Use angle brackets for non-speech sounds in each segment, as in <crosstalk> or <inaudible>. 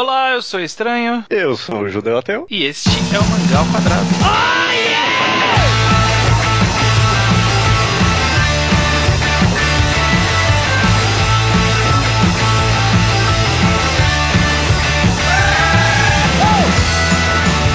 Olá, eu sou Estranho. Eu sou o Judeu Ateu. E este é o Mangá ao Quadrado. Oh, yeah!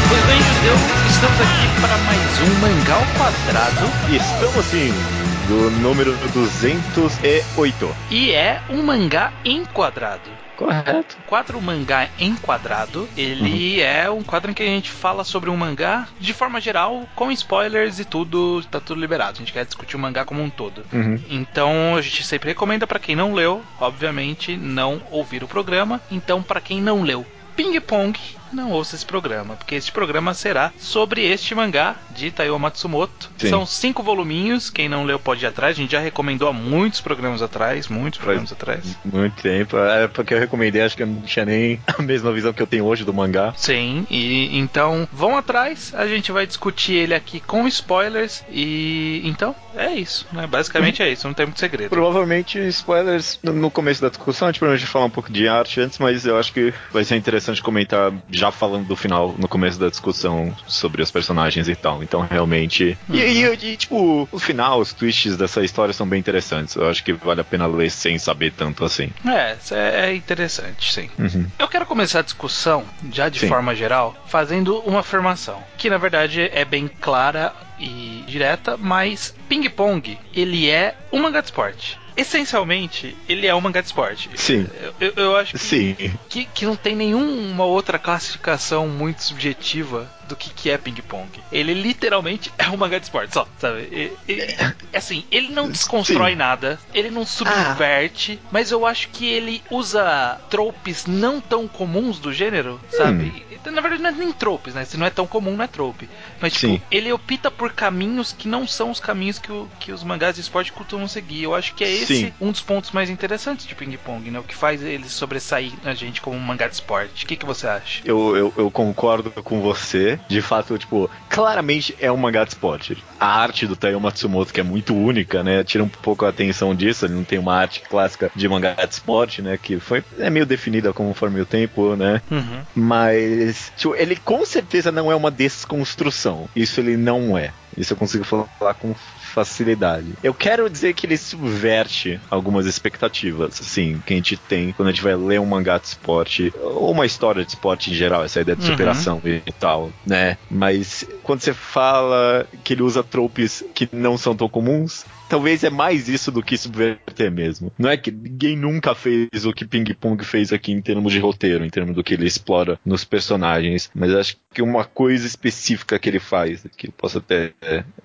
Pois bem, Judeu, estamos aqui para mais um Mangá ao Quadrado. E estamos assim do número 208. E é um mangá enquadrado. Correto. O quadro mangá enquadrado, ele uhum. é um quadro em que a gente fala sobre um mangá de forma geral, com spoilers e tudo, tá tudo liberado. A gente quer discutir o mangá como um todo. Uhum. Então a gente sempre recomenda para quem não leu, obviamente, não ouvir o programa. Então, para quem não leu Ping Pong, não ouça esse programa, porque este programa será sobre este mangá de Taiyo Matsumoto. Sim. São cinco voluminhos, quem não leu pode ir atrás, a gente já recomendou há muitos programas atrás, muitos programas Faz atrás. Muito tempo, é porque eu recomendei, acho que eu não tinha nem <laughs> a mesma visão que eu tenho hoje do mangá. Sim, e então vão atrás, a gente vai discutir ele aqui com spoilers e então é isso, né? Basicamente é isso, não tem muito segredo. Provavelmente spoilers no começo da discussão, a gente provavelmente falar um pouco de arte antes, mas eu acho que vai ser interessante comentar já já falando do final no começo da discussão sobre os personagens e tal. Então, realmente. Uhum. E, e, e, tipo, o final, os twists dessa história são bem interessantes. Eu acho que vale a pena ler sem saber tanto assim. É, é interessante, sim. Uhum. Eu quero começar a discussão, já de sim. forma geral, fazendo uma afirmação. Que na verdade é bem clara e direta, mas Ping Pong, ele é um mangá de esporte essencialmente, ele é um mangá de esporte. Sim. Eu, eu acho que, Sim. Que, que não tem nenhuma outra classificação muito subjetiva do que, que é ping-pong. Ele literalmente é um mangá de esporte, só, sabe? E, assim, ele não desconstrói Sim. nada, ele não subverte, ah. mas eu acho que ele usa tropes não tão comuns do gênero, sabe? Hum. Na verdade, não é nem tropes, né? Se não é tão comum, não é trope. Mas, tipo, Sim. ele opta por caminhos que não são os caminhos que, o, que os mangás de esporte costumam seguir. Eu acho que é esse Sim. um dos pontos mais interessantes de Ping Pong, né? O que faz ele sobressair a gente como um mangá de esporte. O que, que você acha? Eu, eu, eu concordo com você de fato, tipo, claramente é um mangá de esporte. A arte do Taiyo Matsumoto, que é muito única, né? Tira um pouco a atenção disso, ele não tem uma arte clássica de mangá de esporte, né? Que foi é meio definida conforme o tempo, né? Uhum. Mas, tipo, ele com certeza não é uma desconstrução. Isso ele não é. Isso eu consigo falar com facilidade. Eu quero dizer que ele subverte algumas expectativas, assim, que a gente tem quando a gente vai ler um mangá de esporte, ou uma história de esporte em geral, essa ideia de uhum. superação uhum. e tal, né? Mas quando você fala que ele usa tropes que não são tão comuns, talvez é mais isso do que subverter mesmo. Não é que ninguém nunca fez o que Ping Pong fez aqui em termos de roteiro, em termos do que ele explora nos personagens, mas acho que uma coisa específica que ele faz, que eu posso até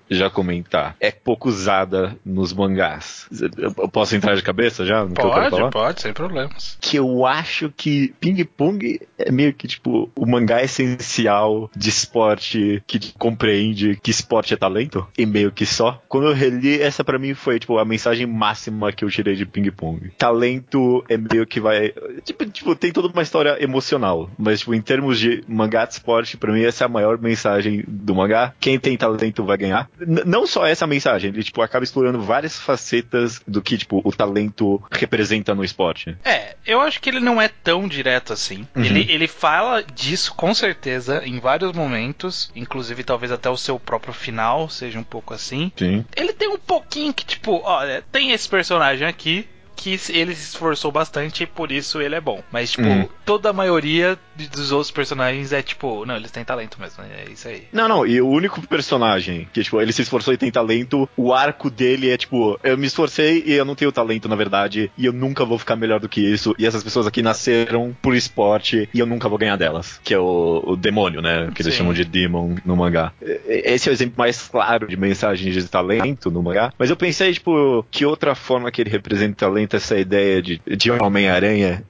já comentar, é pouco usada nos mangás. Eu posso entrar de cabeça já? pode, pode, sem problemas. Que eu acho que Ping Pong é meio que tipo o mangá essencial de esporte que compreende que esporte é talento, e meio que só. Quando eu reli essa para mim foi, tipo, a mensagem máxima que eu tirei de Ping Pong. Talento é meio que vai. Tipo, tipo, tem toda uma história emocional. Mas, tipo, em termos de mangá de esporte, pra mim, essa é a maior mensagem do mangá. Quem tem talento vai ganhar. N não só essa mensagem, ele, tipo, acaba explorando várias facetas do que, tipo, o talento representa no esporte. É, eu acho que ele não é tão direto assim. Uhum. Ele, ele fala disso com certeza em vários momentos, inclusive talvez até o seu próprio final seja um pouco assim. Sim. Ele tem um pouquinho que, tipo, olha, tem esse personagem aqui, que ele se esforçou bastante e por isso ele é bom. Mas, tipo, uhum. toda a maioria dos outros personagens é tipo, não, eles têm talento mesmo, é isso aí. Não, não, e o único personagem que, tipo, ele se esforçou e tem talento, o arco dele é tipo, eu me esforcei e eu não tenho talento, na verdade, e eu nunca vou ficar melhor do que isso, e essas pessoas aqui nasceram por esporte e eu nunca vou ganhar delas. Que é o, o demônio, né? Que eles Sim. chamam de demon no mangá. Esse é o exemplo mais claro de mensagem de talento no mangá. Mas eu pensei, tipo, que outra forma que ele representa talento essa ideia de, de Homem-Aranha,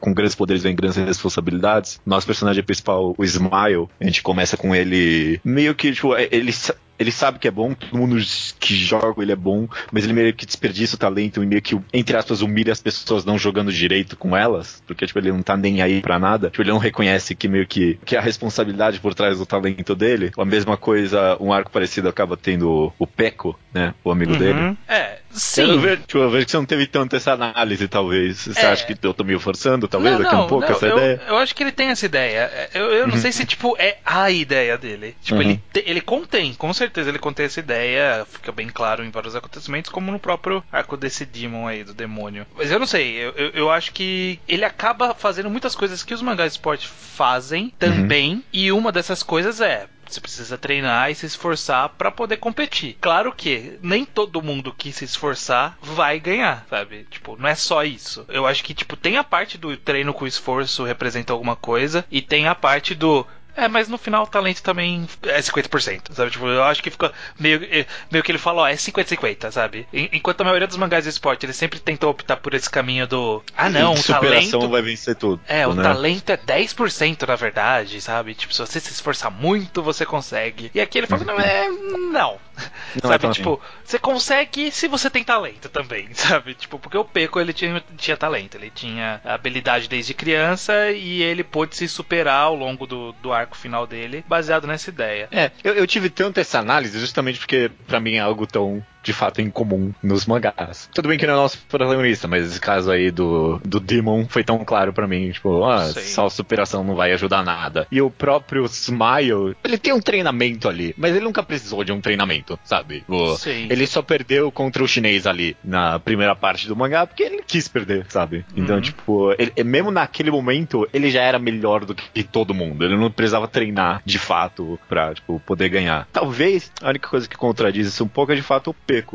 com grandes poderes vem grandes responsabilidades. Nosso personagem principal, o Smile, a gente começa com ele meio que, tipo, é, ele ele sabe que é bom, todo mundo que joga ele é bom, mas ele meio que desperdiça o talento e meio que, entre aspas, humilha as pessoas não jogando direito com elas, porque, tipo, ele não tá nem aí pra nada. Tipo, ele não reconhece que meio que, que a responsabilidade por trás do talento dele. A mesma coisa, um arco parecido acaba tendo o Peco, né? O amigo uhum. dele. É, Sim. Eu vejo, tipo, eu vejo que você não teve tanto essa análise, talvez. Você É. acha que eu tô meio forçando, talvez, não, daqui a um pouco, não, essa eu, ideia? eu acho que ele tem essa ideia. Eu, eu não sei se, tipo, é a ideia dele. Tipo, Uhum. ele, ele contém, com certeza ele contém essa ideia, fica bem claro em vários acontecimentos, como no próprio arco desse Demon aí, do demônio. Mas eu não sei, eu, eu, eu acho que ele acaba fazendo muitas coisas que os mangás de esporte fazem também, e uma dessas coisas é. Você precisa treinar e se esforçar pra poder competir. Claro que nem todo mundo que se esforçar vai ganhar, sabe? Tipo, não é só isso. Eu acho que, tipo, tem a parte do treino com esforço representa alguma coisa e tem a parte do. É, mas no final o talento também é 50%, sabe? Tipo, eu acho que fica meio, eh, meio que ele fala, ó, é 50-50, sabe? En- Enquanto a maioria dos mangás de esporte, eles sempre tentam optar por esse caminho do. Ah, não, o superação talento. vai vencer tudo. É, o né? talento é 10% na verdade, sabe? Tipo, se você se esforçar muito, você consegue. E aqui ele fala, não, é. Não. <laughs> Não é sabe, tão tipo, você consegue se você tem talento também, <laughs> sabe? Tipo, porque o Peco ele tinha, tinha talento, ele tinha habilidade desde criança e ele pôde se superar ao longo do, do arco final dele, baseado nessa ideia. É, eu, eu tive tanto essa análise justamente porque pra mim é algo tão de fato incomum nos mangás. Tudo bem que não é o nosso protagonista, mas esse caso aí do, do Demon foi tão claro pra mim, tipo, ah, Sim. só superação não vai ajudar nada. E o próprio Smile, ele tem um treinamento ali, mas ele nunca precisou de um treinamento, sabe? Tipo, Sim. ele só perdeu contra o chinês ali na primeira parte do mangá porque ele quis perder, sabe? Então, Uhum. tipo, ele- mesmo naquele momento, ele já era melhor do que todo mundo. Ele não precisava treinar de fato pra, tipo, poder ganhar. Talvez a única coisa que contradiz isso um pouco é de fato o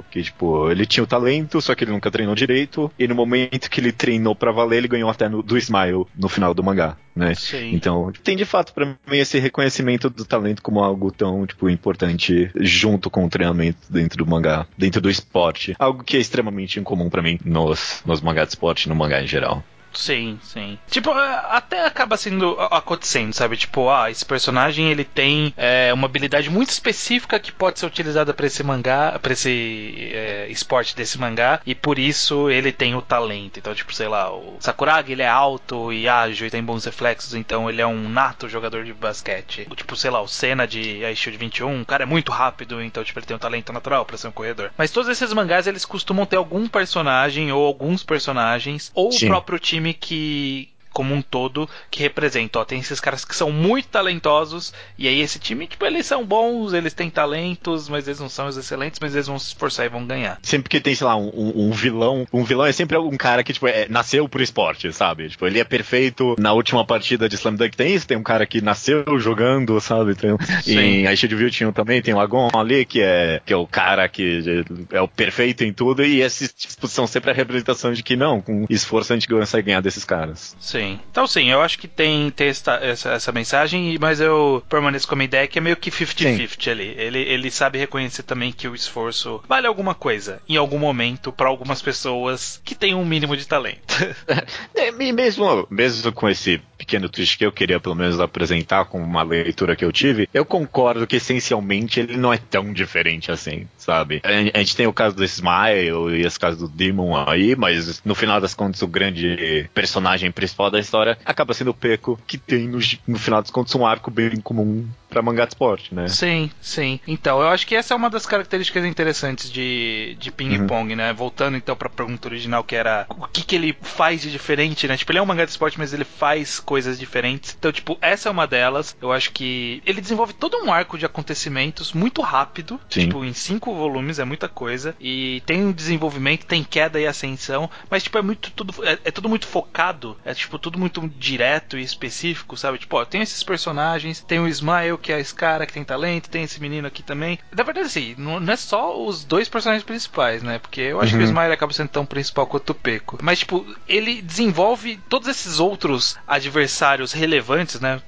Que, tipo, ele tinha o talento, só que ele nunca treinou direito, e no momento que ele treinou pra valer, ele ganhou até no- do Smile no final do mangá, né? Sim. Então, tem de fato pra mim esse reconhecimento do talento como algo tão, tipo, importante junto com o treinamento dentro do mangá, dentro do esporte. Algo que é extremamente incomum pra mim nos, nos mangás de esporte no mangá em geral. Sim, sim. Tipo, é, até acaba sendo acontecendo, sabe? Tipo, ah, esse personagem ele tem é, uma habilidade muito específica que pode ser utilizada pra esse mangá, pra esse é, esporte desse mangá, e por isso ele tem o talento. Então, tipo, sei lá, o Sakuragi ele é alto e ágil e tem bons reflexos, então ele é um nato jogador de basquete. Tipo, sei lá, o Senna de Ice Shield 21, o cara é muito rápido, então, tipo, ele tem um talento natural pra ser um corredor. Mas todos esses mangás eles costumam ter algum personagem ou alguns personagens, ou Sim. o próprio time que como um todo que representa, ó, tem esses caras que são muito talentosos e aí esse time, tipo, eles são bons, eles têm talentos, mas eles não são os excelentes, mas eles vão se esforçar e vão ganhar. Sempre que tem, sei lá, um, um- vilão, um vilão é sempre um cara que, tipo, é- nasceu pro esporte, sabe? Tipo, ele é perfeito. Na última partida de Slam Dunk tem isso, tem um cara que nasceu jogando, sabe? Tem, em de View tinha também, tem o Agon ali, que é, que é o cara que é o perfeito em tudo, e esses tipo, são sempre a representação de que não, com esforço a gente consegue ganhar desses caras. Sim. Então sim, eu acho que tem, tem esta- essa, essa mensagem, mas eu permaneço com a minha ideia que é meio que 50-50 ali. Ele, ele sabe reconhecer também que o esforço vale alguma coisa, em algum momento, pra algumas pessoas que têm um mínimo de talento. <laughs> É, e mesmo, mesmo com esse pequeno twist que eu queria pelo menos apresentar com uma leitura que eu tive, eu concordo que essencialmente ele não é tão diferente assim, sabe? A, a gente tem o caso do Smile e esse caso do Demon aí, mas no final das contas o grande personagem principal da história acaba sendo o Peco, que tem no, no final das contas um arco bem comum pra mangá de esporte, né? Sim, sim. Então, eu acho que essa é uma das características interessantes de, de ping-pong, né? Voltando então pra pergunta original, que era o que, que ele faz de diferente, né? Tipo, ele é um mangá de esporte, mas ele faz coisas diferentes. Então, tipo, essa é uma delas. Eu acho que ele desenvolve todo um arco de acontecimentos muito rápido. Sim. Tipo, em cinco volumes é muita coisa. E tem um desenvolvimento, tem queda e ascensão. Mas, tipo, é muito tudo. É, é tudo muito focado. É tipo, tudo muito direto e específico, sabe? Tipo, ó, tem esses personagens, tem o Smile, que é esse cara que tem talento, tem esse menino aqui também. Na verdade, assim, não, é só os dois personagens principais, né? Porque eu acho que o Uhum. Smile acaba sendo tão principal quanto o Peco. Mas, tipo, ele desenvolve todos esses outros adversários relevantes, né?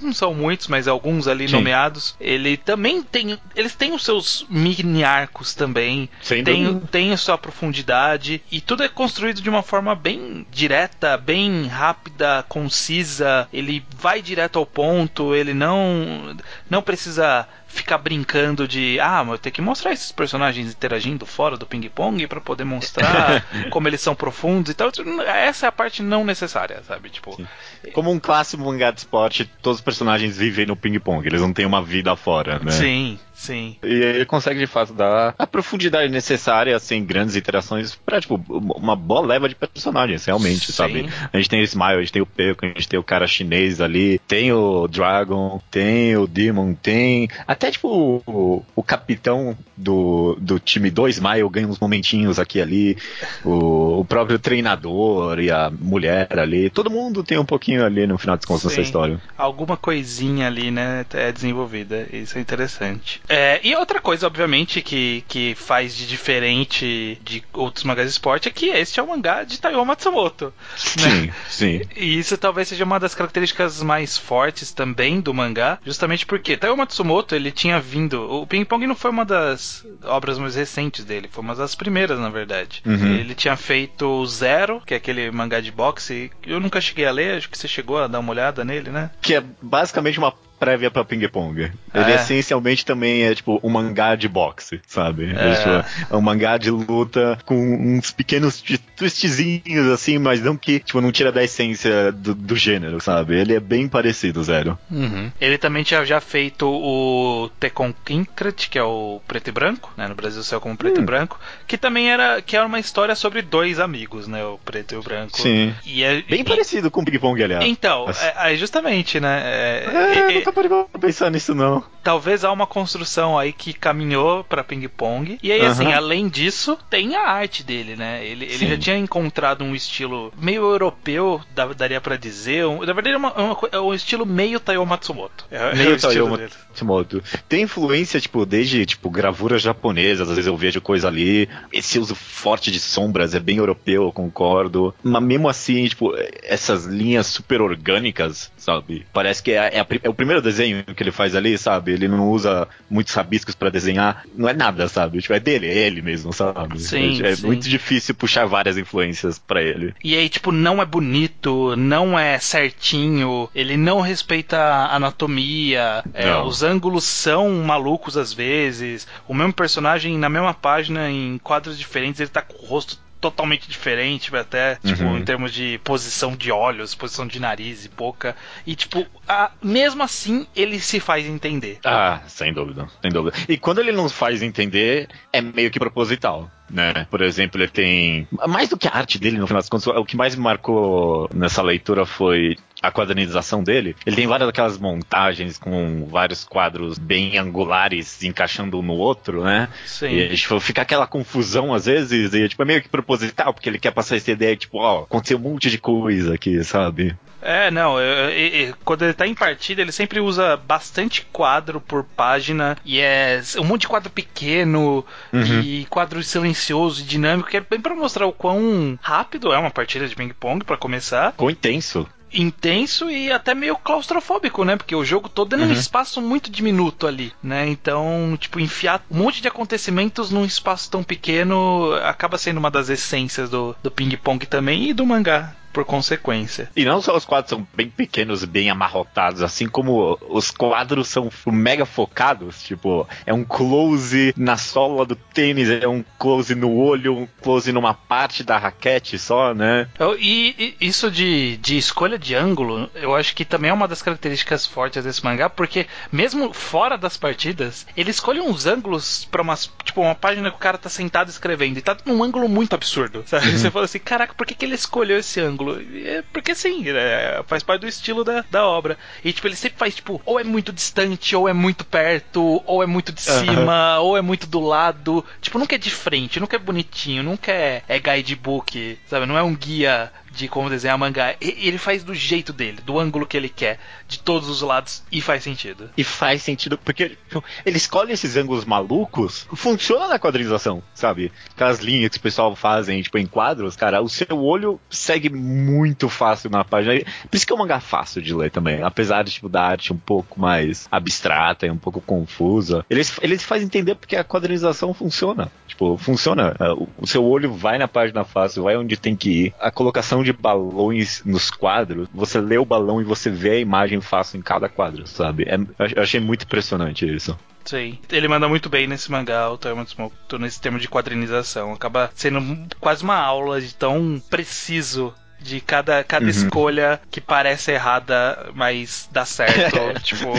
Não são muitos, mas alguns ali Sim. nomeados. Ele também tem. Eles têm os seus mini arcos também. Sem Tem, dúvida. tem a sua profundidade. E tudo é construído de uma forma bem direta, bem rápida, concisa. Ele vai direto ao ponto. Ele não, não precisa ficar brincando de, ah, mas eu tenho que mostrar esses personagens interagindo fora do ping-pong para poder mostrar <laughs> como eles são profundos e tal. Essa é a parte não necessária, sabe? Tipo, Sim. como um clássico mangá de esporte, todos os personagens vivem no ping-pong, eles não têm uma vida fora, né? Sim, Sim. E ele consegue de fato dar a profundidade necessária, sem grandes interações, pra, tipo, uma boa leva de personagens, realmente, Sim. sabe? A gente tem o Smile, a gente tem o Peco, a gente tem o cara chinês ali, tem o Dragon, tem o Demon, tem. Até, tipo, o, o capitão do, do time do Smile ganha uns momentinhos aqui ali, o, o próprio treinador e a mulher ali, todo mundo tem um pouquinho ali no final das contas nessa história. Alguma coisinha ali, né, é desenvolvida, isso é interessante. É, e outra coisa, obviamente, que, que faz de diferente de outros mangás de esporte é que este é um mangá de Taiyo Matsumoto. Né? Sim, sim. E isso talvez seja uma das características mais fortes também do mangá, justamente porque Taiyo Matsumoto, ele tinha vindo... O Ping Pong não foi uma das obras mais recentes dele, foi uma das primeiras, na verdade. Uhum. Ele tinha feito Zero, que é aquele mangá de boxe, eu nunca cheguei a ler, acho que você chegou a dar uma olhada nele, né? Que é basicamente uma prévia pra ping-pong. Ele é. essencialmente também é tipo um mangá de boxe, sabe? É. É, tipo, é um mangá de luta com uns pequenos twistzinhos assim, mas não que tipo, não tira da essência do, do gênero, sabe? Ele é bem parecido, Zero. Uhum. Ele também tinha já feito o Tekken Kinkret, que é o preto e branco, né? No Brasil saiu como preto hum. e branco, que também era que era uma história sobre dois amigos, né? O preto e o branco. Sim. E é, bem e, parecido com o ping-pong, aliás. Então, é, justamente, né? É, nunca parei pra pensar nisso, não. Talvez há uma construção aí que caminhou pra ping-pong. E aí, assim, além disso, tem a arte dele, né? Ele, ele já tinha encontrado um estilo meio europeu, daria para dizer. Um, na verdade, é, uma, uma, é um estilo meio Taiyo Matsumoto. É, meio é Taiyo Matsumoto. Tem influência, tipo, desde, tipo, gravuras japonesas, às vezes eu vejo coisa ali. Esse uso forte de sombras é bem europeu, eu concordo. Mas mesmo assim, tipo, essas linhas super orgânicas, sabe? Parece que é, é, a, é o primeiro desenho que ele faz ali, sabe? Ele não usa muitos rabiscos para desenhar. Não é nada, sabe? Tipo, é dele, é ele mesmo, sabe? Sim, é, é sim. muito difícil puxar várias influências para ele. E aí, tipo, não é bonito, não é certinho, ele não respeita a anatomia, é, os ângulos são malucos às vezes. O mesmo personagem na mesma página, em quadros diferentes, ele tá com o rosto totalmente diferente, até, tipo, uhum. em termos de posição de olhos, posição de nariz e boca. E, tipo, a, mesmo assim, ele se faz entender. Ah, sem dúvida, sem dúvida. E quando ele não faz entender, é meio que proposital. Né? Por exemplo, ele tem. Mais do que a arte dele, no final das contas, o que mais me marcou nessa leitura foi a quadrinização dele, ele tem várias daquelas montagens com vários quadros bem angulares encaixando um no outro, né? Sim. E tipo, fica aquela confusão às vezes, e tipo, é meio que proposital, porque ele quer passar essa ideia, tipo, ó, aconteceu um monte de coisa aqui, sabe? É, não, eu, eu, eu, quando ele tá em partida, ele sempre usa bastante quadro por página, e é um monte de quadro pequeno, uhum. e quadro silencioso e dinâmico, que é bem pra mostrar o quão rápido é uma partida de ping-pong, para começar. Quão intenso intenso e até meio claustrofóbico, né? Porque o jogo todo é num uhum. espaço muito diminuto ali, né? Então, tipo, enfiar um monte de acontecimentos num espaço tão pequeno acaba sendo uma das essências do, do ping-pong também e do mangá por consequência. E não só os quadros são bem pequenos, bem amarrotados, assim como os quadros são mega focados, tipo, é um close na sola do tênis, é um close no olho, um close numa parte da raquete só, né? E, e isso de, de escolha de ângulo, eu acho que também é uma das características fortes desse mangá, porque mesmo fora das partidas, ele escolhe uns ângulos para uma, tipo, uma página que o cara tá sentado escrevendo e tá num ângulo muito absurdo, sabe? Uhum. Você fala assim, caraca, por que, que ele escolheu esse ângulo? É porque sim, né? faz parte do estilo da, da obra. E tipo, ele sempre faz, tipo, ou é muito distante, ou é muito perto, ou é muito de cima, uhum. ou é muito do lado. Tipo, nunca é de frente, nunca é bonitinho, nunca é, é guidebook, sabe? Não é um guia de como desenhar mangá. Ele faz do jeito dele, do ângulo que ele quer, de todos os lados, e faz sentido. E faz sentido, porque tipo, ele escolhe esses ângulos malucos, funciona na quadrinização, sabe? Aquelas linhas que o pessoal fazem, tipo, em quadros, cara, o seu olho segue muito fácil na página. Por isso que é um mangá fácil de ler também. Apesar de, tipo, da arte um pouco mais abstrata e um pouco confusa. Ele, ele faz entender porque a quadrinização funciona. Tipo, funciona. O seu olho vai na página fácil, vai onde tem que ir. A colocação de balões nos quadros, você lê o balão e você vê a imagem fácil em cada quadro, sabe? É, eu achei muito impressionante isso. Sim. Ele manda muito bem nesse mangá, o Toyama Tsumoto, nesse termo de quadrinização. Acaba sendo quase uma aula de tão preciso de cada, cada uhum. escolha que parece errada, mas dá certo. <laughs> tipo.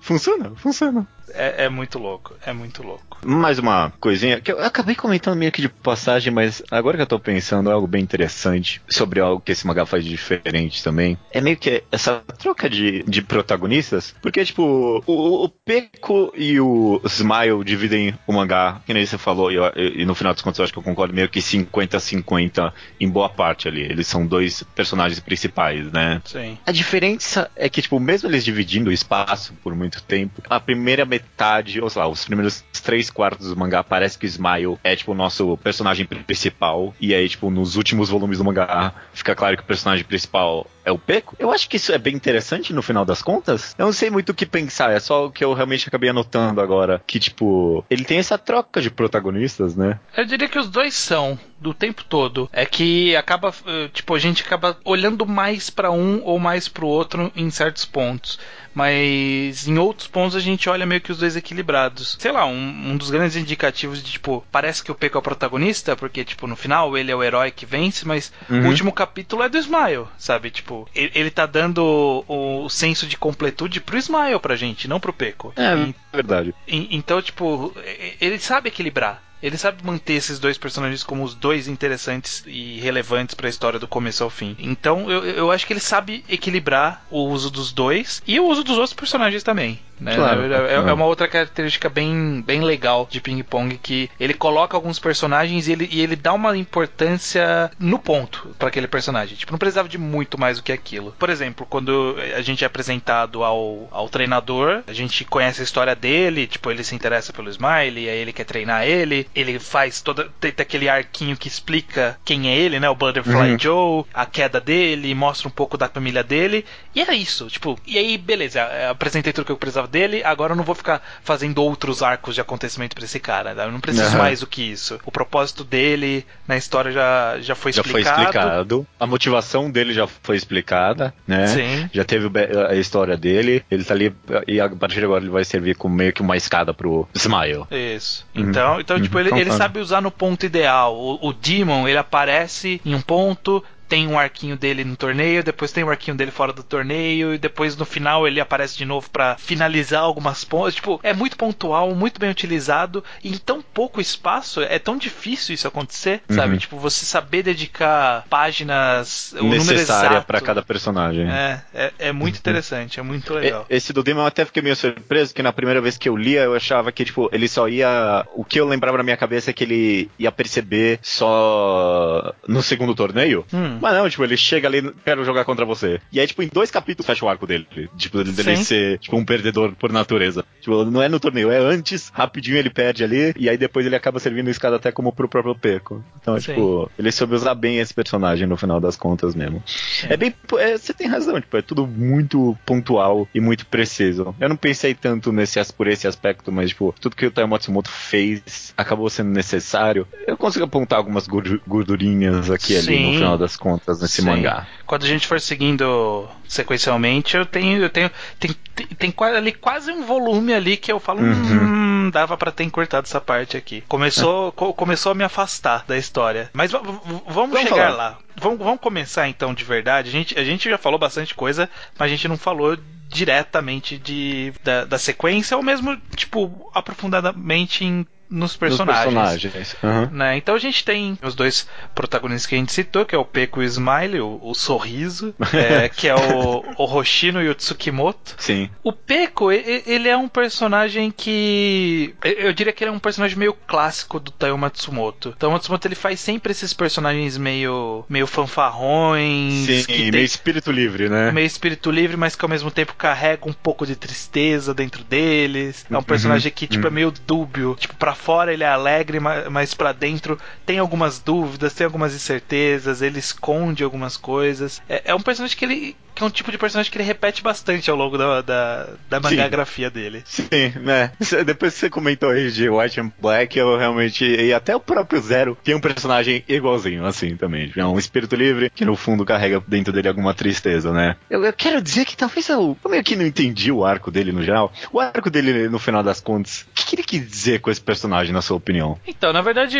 Funciona, funciona. É, é, muito louco, é muito louco. Mais uma coisinha que eu acabei comentando meio que de passagem, mas agora que eu tô pensando é algo bem interessante sobre algo que esse mangá faz de diferente também. É meio que essa troca de, de protagonistas, porque tipo, o, o Peco e o Smile dividem o mangá, que nem você falou, e, e, no final dos contos eu acho que eu concordo meio que 50-50 em boa parte ali. Eles são dois personagens principais, né? Sim. A diferença é que, tipo, mesmo eles dividindo o espaço por muito tempo, a primeira metade metade, ou sei lá, os primeiros três quartos do mangá parece que o Smile é, tipo, o nosso personagem principal. E aí, tipo, nos últimos volumes do mangá fica claro que o personagem principal é o Peco. Eu acho que isso é bem interessante no final das contas. Eu não sei muito o que pensar, é só o que eu realmente acabei anotando agora. Que, tipo, ele tem essa troca de protagonistas, né? Eu diria que os dois são, do tempo todo. É que acaba, eh, tipo, a gente acaba olhando mais para um ou mais pro outro em certos pontos mas em outros pontos a gente olha meio que os dois equilibrados. Sei lá, um, um dos grandes indicativos de, tipo, parece que o Peco é o protagonista, porque, tipo, no final ele é o herói que vence, mas uhum. o último capítulo é do Smile, sabe? Tipo, ele, ele tá dando o, o, senso de completude pro Smile pra gente, não pro Peco. É, e, verdade. E, então, tipo, ele sabe equilibrar. Ele sabe manter esses dois personagens como os dois interessantes e relevantes para a história do começo ao fim. Então eu, eu acho que ele sabe equilibrar o uso dos dois e o uso dos outros personagens também. Né? Claro, é, é, é, uma outra característica bem, bem legal de Ping Pong que ele coloca alguns personagens e ele, e ele dá uma importância no ponto para aquele personagem. Tipo, não precisava de muito mais do que aquilo. Por exemplo, quando a gente é apresentado ao, ao treinador, a gente conhece a história dele, tipo, ele se interessa pelo Smiley, aí ele quer treinar ele, ele faz toda tem aquele arquinho que explica quem é ele, né? O Butterfly uhum. Joe, a queda dele, mostra um pouco da família dele. E era isso, tipo, e aí beleza, apresentei tudo que eu precisava dele, agora eu não vou ficar fazendo outros arcos de acontecimento pra esse cara, né? Eu não preciso uhum. mais do que isso. O propósito dele na história já, já foi explicado. Já foi explicado. A motivação dele já foi explicada, né? Sim. Já teve a história dele, ele tá ali e a partir de agora ele vai servir como meio que uma escada pro Smile. Isso. Uhum. Então, então tipo, ele, ele sabe usar no ponto ideal. O, o Demon, ele aparece em um ponto, tem um arquinho dele no torneio, depois tem um arquinho dele fora do torneio, e depois no final ele aparece de novo para finalizar algumas pontas. Tipo, é muito pontual, muito bem utilizado, e em tão pouco espaço é tão difícil isso acontecer, uhum. sabe? Tipo, você saber dedicar páginas, o necessária para cada personagem. É, é, é muito uhum. interessante, é muito legal. Esse do Demon eu até fiquei meio surpreso, que na primeira vez que eu lia, eu achava que, tipo, ele só ia. O que eu lembrava na minha cabeça é que ele ia perceber só no segundo torneio. Hum. Mas não, tipo, ele chega ali, quero jogar contra você. E aí, tipo, em dois capítulos fecha o arco dele. Tipo, dele ser, tipo, um perdedor por natureza. Tipo, não é no torneio, é antes, rapidinho ele perde ali, e aí depois ele acaba servindo escada até como pro próprio Peco. Então, Sim. tipo, ele soube usar bem esse personagem no final das contas mesmo. É, é bem. É, você tem razão, tipo, é tudo muito pontual e muito preciso. Eu não pensei tanto nesse, por esse aspecto, mas, tipo, tudo que o Taio Matsumoto fez acabou sendo necessário. Eu consigo apontar algumas gordurinhas aqui Sim. ali no final das contas nesse Sim. mangá. Quando a gente for seguindo sequencialmente, eu tenho, eu tenho, tem, tem, tem ali quase um volume ali que eu falo, uhum. hum, dava para ter encurtado essa parte aqui. Começou, é. <laughs> co começou a me afastar da história. Mas vamos, vamos chegar falar. lá. Vamos, vamos começar então de verdade. A gente, a gente já falou bastante coisa, mas a gente não falou diretamente de, da, da sequência, ou mesmo, tipo, aprofundadamente em nos personagens. Nos personagens. Uhum. Né? Então a gente tem os dois protagonistas que a gente citou, que é o Peco e o Smile, o, o sorriso, é, <laughs> que é o, o Hoshino e o Tsukimoto. Sim. O Peco, ele é um personagem que. Eu diria que ele é um personagem meio clássico do Taiyo Matsumoto. O Taiyo Matsumoto ele faz sempre esses personagens meio, meio fanfarrões. Sim, meio tem, espírito livre, né? Meio espírito livre, mas que ao mesmo tempo carrega um pouco de tristeza dentro deles. É um uhum. personagem que, tipo, é uhum. é meio dúbio. Tipo, pra fora ele é alegre, mas para dentro tem algumas dúvidas, tem algumas incertezas, ele esconde algumas coisas. É, é um personagem que ele que é um tipo de personagem que ele repete bastante ao longo da, da, da mangagrafia dele. Sim, né? Depois que você comentou aí de White and Black, eu realmente. E até o próprio Zero tem um personagem igualzinho, assim, também. É um espírito livre que no fundo carrega dentro dele alguma tristeza, né? Eu, eu quero dizer que talvez eu, eu meio que não entendi o arco dele no geral. O arco dele, no final das contas, o que, que ele quis dizer com esse personagem, na sua opinião? Então, na verdade,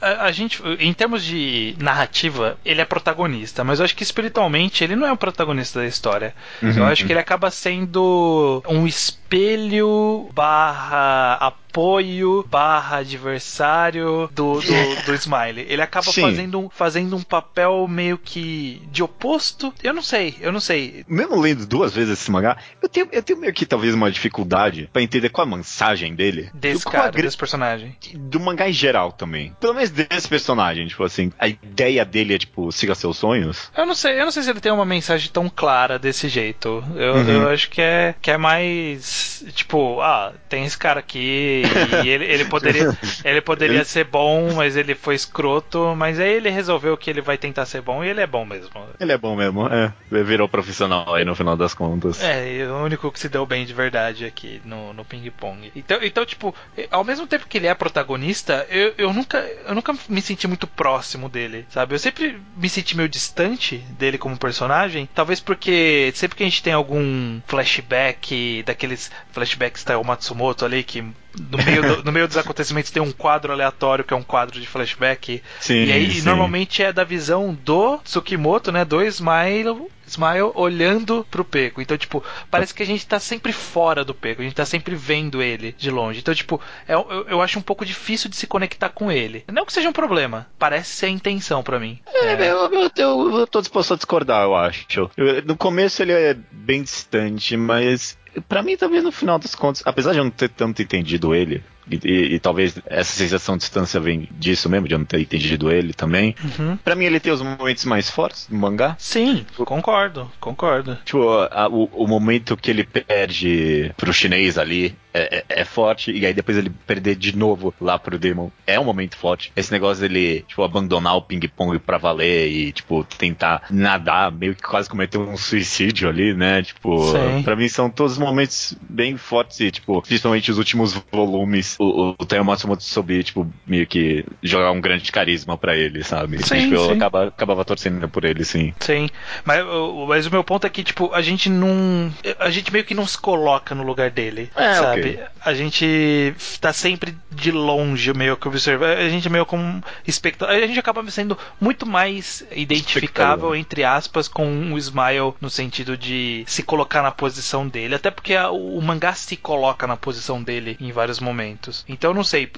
a, a gente, em termos de narrativa, ele é protagonista, mas eu acho que espiritualmente ele não é o protagonista da história. Uhum, eu acho uhum. que ele acaba sendo um espelho barra apoio barra adversário do, do, do Smiley. Ele acaba fazendo um, fazendo um papel meio que de oposto. Eu não sei, eu não sei. Mesmo lendo duas vezes esse mangá, eu tenho, eu tenho meio que talvez uma dificuldade para entender qual a mensagem dele. Desse do, cara, desse personagem. Do mangá em geral também. Pelo menos desse personagem, tipo assim, a ideia dele é tipo, siga seus sonhos. Eu não sei, eu não sei se ele tem uma mensagem tão clara desse jeito. Eu, uhum. eu acho que é, que é mais tipo, ah, tem esse cara aqui e ele, ele poderia, ele poderia ser bom, mas ele foi escroto, mas aí ele resolveu que ele vai tentar ser bom e ele é bom mesmo. Ele é bom mesmo, é. Virou profissional aí no final das contas. É, o único que se deu bem de verdade aqui no, no ping-pong. Então, então, tipo, ao mesmo tempo que ele é protagonista, eu, eu, nunca, eu nunca me senti muito próximo dele, sabe? Eu sempre me senti meio distante dele como personagem, talvez porque sempre que a gente tem algum flashback, daqueles flashbacks da Matsumoto ali, que no meio, do, no meio dos acontecimentos tem um quadro aleatório que é um quadro de flashback. Sim, e aí sim. normalmente é da visão do Tsukimoto, né? Do Smile Smile olhando pro Peco. Então, tipo, parece que a gente tá sempre fora do Peco, a gente tá sempre vendo ele de longe. Então, tipo, é, eu, eu acho um pouco difícil de se conectar com ele. Não que seja um problema, parece ser a intenção para mim. É, é... Eu, eu, eu, eu, tô disposto a discordar, eu acho. Eu, no começo ele é bem distante, mas para mim talvez no final das contas, apesar de eu não ter tanto entendido ele, e, e, e, talvez essa sensação de distância vem disso mesmo, de eu não ter entendido ele também. Uhum. Pra mim, ele tem os momentos mais fortes no mangá. Sim, concordo, concordo. Tipo, a, o, o momento que ele perde pro chinês ali é, é, é, forte, e aí depois ele perder de novo lá pro Demon é um momento forte. Esse negócio dele, tipo, abandonar o ping-pong pra valer e, tipo, tentar nadar, meio que quase cometer um suicídio ali, né? Tipo, Sim. pra mim são todos momentos bem fortes e, tipo, principalmente os últimos volumes o, o Teo Matsumoto soube, tipo, meio que jogar um grande carisma para ele, sabe? Sim, tipo, eu acabava, acabava torcendo por ele, sim. Sim. Mas, mas o meu ponto é que, tipo, a gente não. A gente meio que não se coloca no lugar dele. É, sabe? Okay. A gente tá sempre de longe, meio que observa. A gente meio como espectador. A gente acaba sendo muito mais identificável, entre aspas, com o Smile no sentido de se colocar na posição dele. Até porque a, o mangá se coloca na posição dele em vários momentos. Então não sei,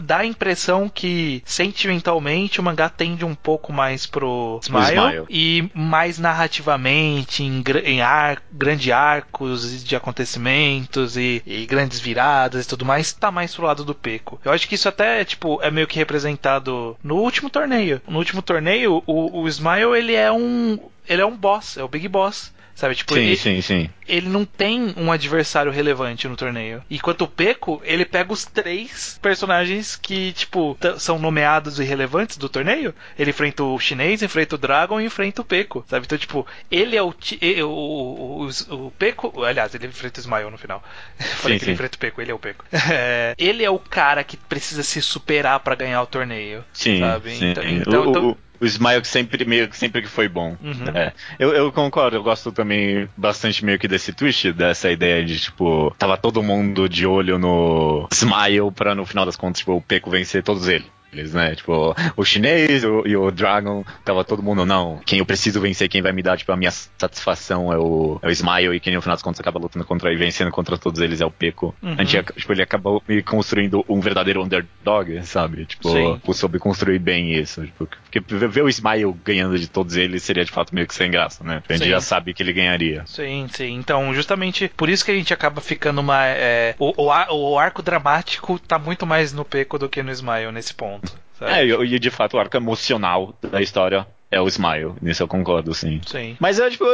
dá a impressão que sentimentalmente o mangá tende um pouco mais pro Smile, Smile. e mais narrativamente em, em ar, grandes arcos de acontecimentos e, e, grandes viradas e tudo mais, tá mais pro lado do Peco. Eu acho que isso até tipo é meio que representado no último torneio. No último torneio, o, o Smile ele é um ele é um boss, é o Big Boss. Sabe, tipo, sim, ele, sim, sim. Ele não tem um adversário relevante no torneio. Enquanto o Peco, ele pega os três personagens que, tipo, são nomeados e relevantes do torneio. Ele enfrenta o chinês, enfrenta o Dragon e enfrenta o Peco, sabe? Então, tipo, ele é o. O, o, o, Peco. Aliás, ele enfrenta o Smile no final. <laughs> Falei sim, que sim. ele enfrenta o Peco, ele é o Peco. É, ele é o cara que precisa se superar para ganhar o torneio. Sim. Sabe? Sim. Então, então, então o Smile sempre meio sempre que foi bom. Uhum. É. Eu, eu, concordo, eu gosto também bastante meio que desse twist, dessa ideia de, tipo, tava todo mundo de olho no Smile pra no final das contas, tipo, o Peco vencer todos eles eles, né? Tipo, o chinês o, e o Dragon, tava todo mundo, não, quem eu preciso vencer, quem vai me dar, tipo, a minha satisfação é o, é o Smile, e quem no final das contas acaba lutando contra e vencendo contra todos eles é o Peco. Uhum. A gente, tipo, ele acabou me construindo um verdadeiro underdog, sabe? Tipo, Sim. soube construir bem isso. Tipo, porque ver o Smile ganhando de todos eles seria de fato meio que sem graça, né? A gente sim. já sabe que ele ganharia. Sim, sim. Então, justamente por isso que a gente acaba ficando uma. É, o, o, o arco dramático tá muito mais no Peco do que no Smile nesse ponto. Sabe? É, e de fato o arco emocional da história é o Smile, nisso eu concordo, sim. Sim. Mas eu, tipo,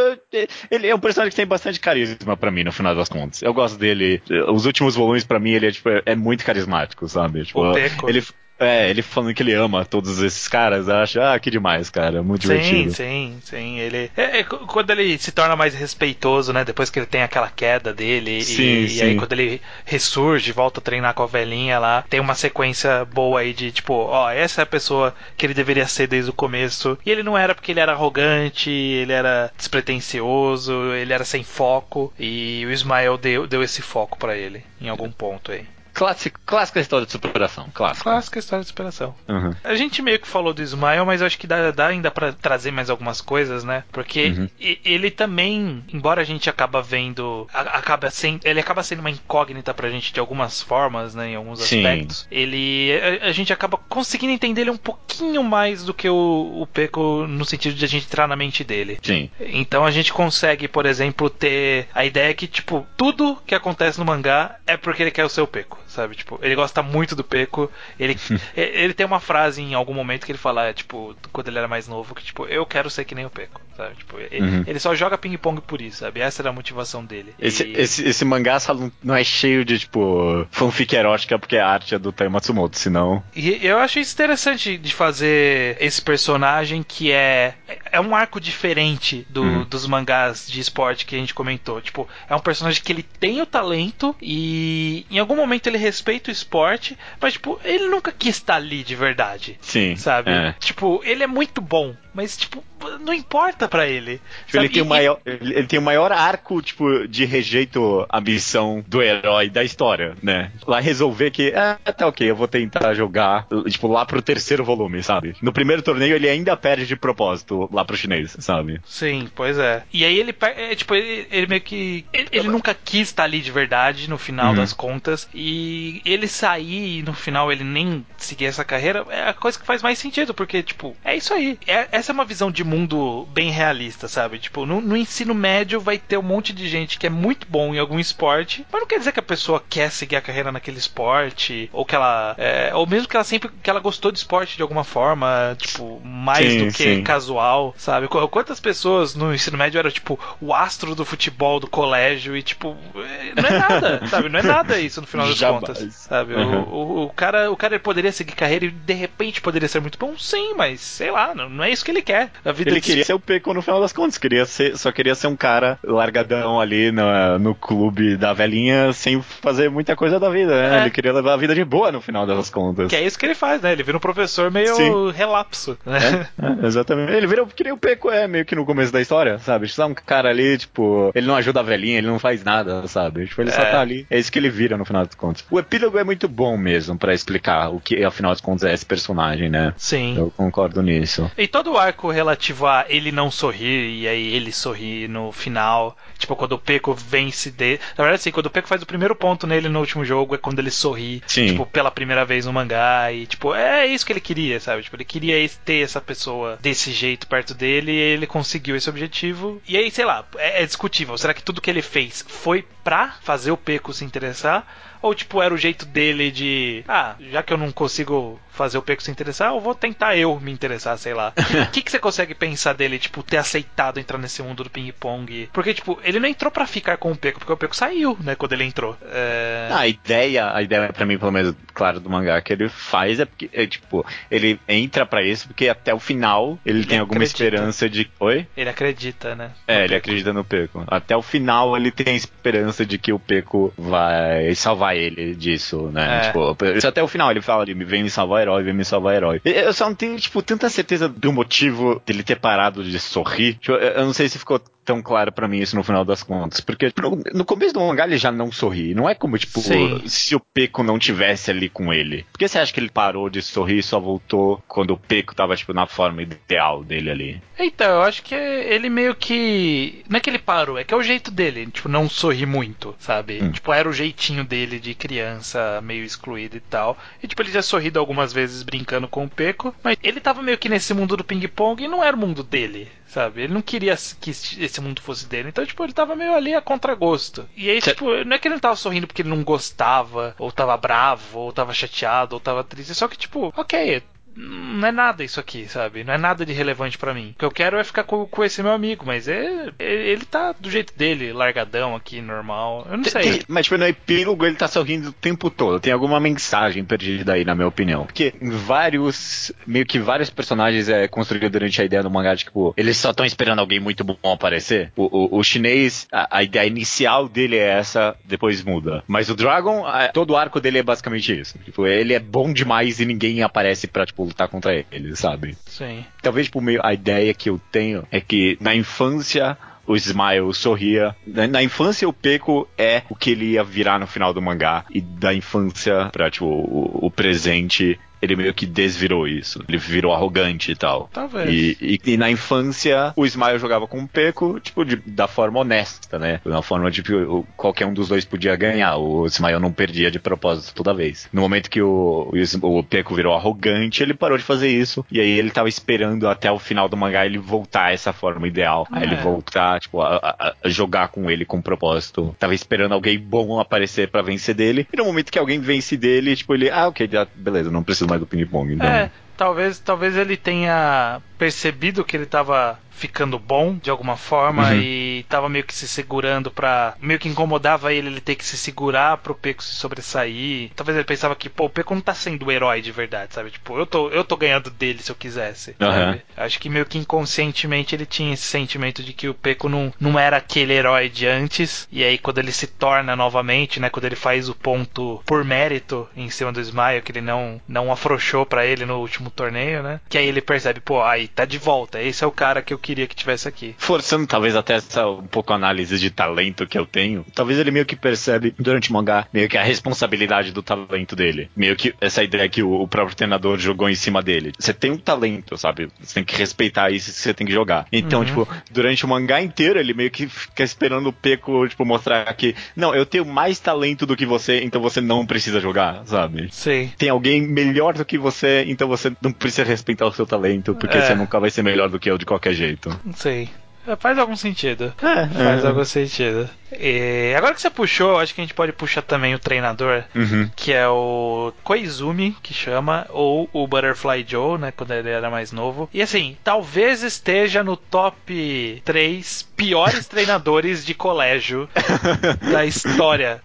ele é um personagem que tem bastante carisma para mim, no final das contas. Eu gosto dele. Os últimos volumes, para mim, ele é, tipo, é muito carismático, sabe? Tipo, o Peco. Ele, É, ele falando que ele ama todos esses caras, eu acho, ah, que demais, cara, muito sim, divertido. Sim, sim, ele... É, é, quando ele se torna mais respeitoso, né, depois que ele tem aquela queda dele, sim, e, sim. e aí quando ele ressurge, volta a treinar com a velhinha lá, tem uma sequência boa aí de, tipo, ó, essa é a pessoa que ele deveria ser desde o começo, e ele não era porque ele era arrogante, ele era despretensioso, ele era sem foco, e o Ismael deu, deu esse foco para ele, em algum ponto aí. Clássico, clássica história de superação. Clássica. Clássica história de superação. Uhum. A gente meio que falou do Smile, mas eu acho que dá, dá ainda para trazer mais algumas coisas, né? Porque uhum. ele também, embora a gente acaba vendo, acaba sendo, ele acaba sendo uma incógnita pra gente de algumas formas, né? Em alguns Sim. aspectos. Ele, a, a, gente acaba conseguindo entender ele um pouquinho mais do que o, o Peco no sentido de a gente entrar na mente dele. Sim. Então a gente consegue, por exemplo, ter a ideia que, tipo, tudo que acontece no mangá é porque ele quer o seu Peco sabe? Tipo, ele gosta muito do Peco. Ele, <laughs> ele tem uma frase em algum momento que ele fala, tipo, quando ele era mais novo, que tipo, eu quero ser que nem o Peco, sabe? Tipo, ele, uhum. ele só joga ping-pong por isso, sabe? Essa era a motivação dele. Esse, e... esse, esse mangá não é cheio de, tipo, fanfic erótica porque a arte é do Tai Matsumoto, senão. E eu acho isso interessante de fazer esse personagem que é. É um arco diferente do, uhum. dos mangás de esporte que a gente comentou. Tipo, é um personagem que ele tem o talento e em algum momento ele respeita o esporte, mas, tipo, ele nunca quis estar ali de verdade. Sim. Sabe? É. Tipo, ele é muito bom, mas, tipo, não importa para ele. Tipo, ele, tem o maior, ele tem o maior arco, tipo, de rejeito à missão do herói da história, né? Lá resolver que, ah, tá ok, eu vou tentar jogar, tipo, lá pro terceiro volume, sabe? No primeiro torneio ele ainda perde de propósito lá pro chinês, sabe? Sim, pois é. E aí ele, é, tipo, ele, ele meio que. Ele, ele, nunca quis estar ali de verdade, no final uhum. das contas, e ele sair e no final ele nem seguir essa carreira é a coisa que faz mais sentido, porque, tipo, é isso aí. É, essa é uma visão de mundo bem realista, sabe? Tipo, no, no, ensino médio vai ter um monte de gente que é muito bom em algum esporte, mas não quer dizer que a pessoa quer seguir a carreira naquele esporte, ou que ela. É, ou mesmo que ela sempre que ela gostou de esporte de alguma forma, tipo, mais sim, do que sim. casual, sabe? Quantas pessoas no ensino médio eram, tipo, o astro do futebol do colégio e, tipo, é, não é nada, <laughs> sabe? Não é nada isso no final das Jamais. contas, sabe? Uhum. O, o, o, cara, o cara poderia seguir carreira e de repente poderia ser muito bom, sim, mas sei lá, não, não é isso que ele quer. A vida ele queria ser o Peco no final das contas, queria ser, só queria ser um cara largadão ali no, no clube da velhinha sem fazer muita coisa da vida, né? É. Ele queria levar a vida de boa no final das contas. Que é isso que ele faz, né? Ele vira um professor meio Sim. relapso. Né? É, é, exatamente. Ele vira que nem o Peco é, meio que no começo da história, sabe? Só um cara ali, tipo, ele não ajuda a velhinha, ele não faz nada, sabe? Tipo, ele só é. tá ali. É isso que ele vira no final das contas. O epílogo é muito bom mesmo para explicar o que, afinal das contas, é esse personagem, né? Sim. Eu concordo nisso. E todo o arco relativo a ele não sorrir e aí ele sorrir no final. Tipo, quando o Peco vence de. Na verdade, assim, quando o Peco faz o primeiro ponto nele no último jogo é quando ele sorri, Sim. tipo, pela primeira vez no mangá. E, tipo, é isso que ele queria, sabe? Tipo, ele queria ter essa pessoa desse jeito perto dele e ele conseguiu esse objetivo. E aí, sei lá, é, é discutível. Será que tudo que ele fez foi pra fazer o Peco se interessar? Ou, tipo, era o jeito dele de. Ah, já que eu não consigo fazer o Peco se interessar, eu vou tentar eu me interessar, sei lá. <laughs> O que, que você consegue pensar dele, tipo, ter aceitado entrar nesse mundo do ping-pong? Porque, tipo, ele não entrou para ficar com o Peco, porque o Peco saiu, né, quando ele entrou. É... a ideia, a ideia para mim, pelo menos, claro, do mangá que ele faz é porque, é, tipo, ele entra para isso porque até o final ele, ele tem alguma esperança de. Oi? Ele acredita, né? É, ele Peco. acredita no Peco. Até o final ele tem a esperança de que o Peco vai salvar ele disso, né? É. Tipo, isso até o final ele fala, ele vem me salvar herói, vem me salvar herói. Eu só não tenho, tipo, tanta certeza do motivo dele ter parado de sorrir. Tipo, eu não sei se ficou tão claro para mim isso no final das contas. Porque no, no, começo do mangá ele já não sorri. Não é como, tipo, Sim. se o Peco não tivesse ali com ele. Por que você acha que ele parou de sorrir e só voltou quando o Peco tava, tipo, na forma ideal dele ali? Então, eu acho que ele meio que. Não é que ele parou, é que é o jeito dele, tipo, não sorrir muito, sabe? Hum. Tipo, era o jeitinho dele de criança, meio excluído e tal. E, tipo, ele já sorrido algumas vezes brincando com o Peco, mas ele tava meio que nesse mundo do ping-pong e não era o mundo dele, sabe? Ele não queria que esse mundo fosse dele. Então, tipo, ele tava meio ali a contragosto. E aí, Cê... tipo, não é que ele não tava sorrindo porque ele não gostava, ou tava bravo, ou tava chateado, ou tava triste. Só que, tipo, ok, não é nada isso aqui, sabe? Não é nada de relevante para mim. O que eu quero é ficar com, com esse meu amigo, mas é, ele tá do jeito dele, largadão aqui, normal. Eu não sei. Tem, mas tipo, no epílogo ele tá sorrindo o tempo todo. Tem alguma mensagem perdida aí, na minha opinião. Porque vários, meio que vários personagens é construído durante a ideia do mangá tipo, eles só estão esperando alguém muito bom aparecer. O, o, o chinês, a, a, ideia inicial dele é essa, depois muda. Mas o Dragon, a, todo o arco dele é basicamente isso. Tipo, ele é bom demais e ninguém aparece pra, tipo, lutar contra ele, sabe? Sim. Talvez, tipo, meio, a ideia que eu tenho é que na infância o Smile sorria. Na, infância, o Peco é o que ele ia virar no final do mangá. E da infância pra, tipo, o, o presente, ele meio que desvirou isso. Ele virou arrogante e tal. Talvez. E, e, e na infância, o Smile jogava com o Peco, tipo, de, da forma honesta, né? Na forma de que qualquer um dos dois podia ganhar. O Smile não perdia de propósito toda vez. No momento que o, o, o Peco virou arrogante, ele parou de fazer isso. E aí ele tava esperando até o final do mangá ele voltar a essa forma ideal. É. Aí ele é. voltar, tipo, a, a, a, jogar com ele com propósito. Tava esperando alguém bom aparecer para vencer dele. E no momento que alguém vence dele, tipo, ele, ah, ok, já, beleza, não preciso mais do ping-pong. Então... É, talvez, talvez ele tenha percebido que ele estava ficando bom de alguma forma uhum. e tava meio que se segurando para meio que incomodava ele ele ter que se segurar pro Peco se sobressair. Talvez ele pensava que, pô, o Peco não tá sendo o herói de verdade, sabe? Tipo, eu tô, eu tô ganhando dele se eu quisesse. Uhum. Acho que meio que inconscientemente ele tinha esse sentimento de que o Peco não, não era aquele herói de antes. E aí quando ele se torna novamente, né, quando ele faz o ponto por mérito em cima do Smile, que ele não não afrouxou para ele no último torneio, né? Que aí ele percebe, pô, aí tá de volta. Esse é o cara que eu queria que tivesse aqui. Forçando talvez até essa um pouco análise de talento que eu tenho, talvez ele meio que percebe durante o mangá meio que a responsabilidade do talento dele. Meio que essa ideia que o, o próprio treinador jogou em cima dele. Você tem um talento, sabe? Você tem que respeitar isso você tem que jogar. Então, uhum. tipo, durante o mangá inteiro ele meio que fica esperando o Peco, tipo, mostrar que, não, eu tenho mais talento do que você, então você não precisa jogar, sabe? Sim. Tem alguém melhor do que você, então você não precisa respeitar o seu talento, porque é. você nunca vai ser melhor do que eu de qualquer jeito. Sei. É, faz algum sentido. É, Faz é. algum sentido. E agora que você puxou, acho que a gente pode puxar também o treinador, uhum. que é o Koizumi, que chama, ou o Butterfly Joe, né, quando ele era mais novo. E assim, talvez esteja no top 3 piores <laughs> treinadores de colégio <laughs> da história.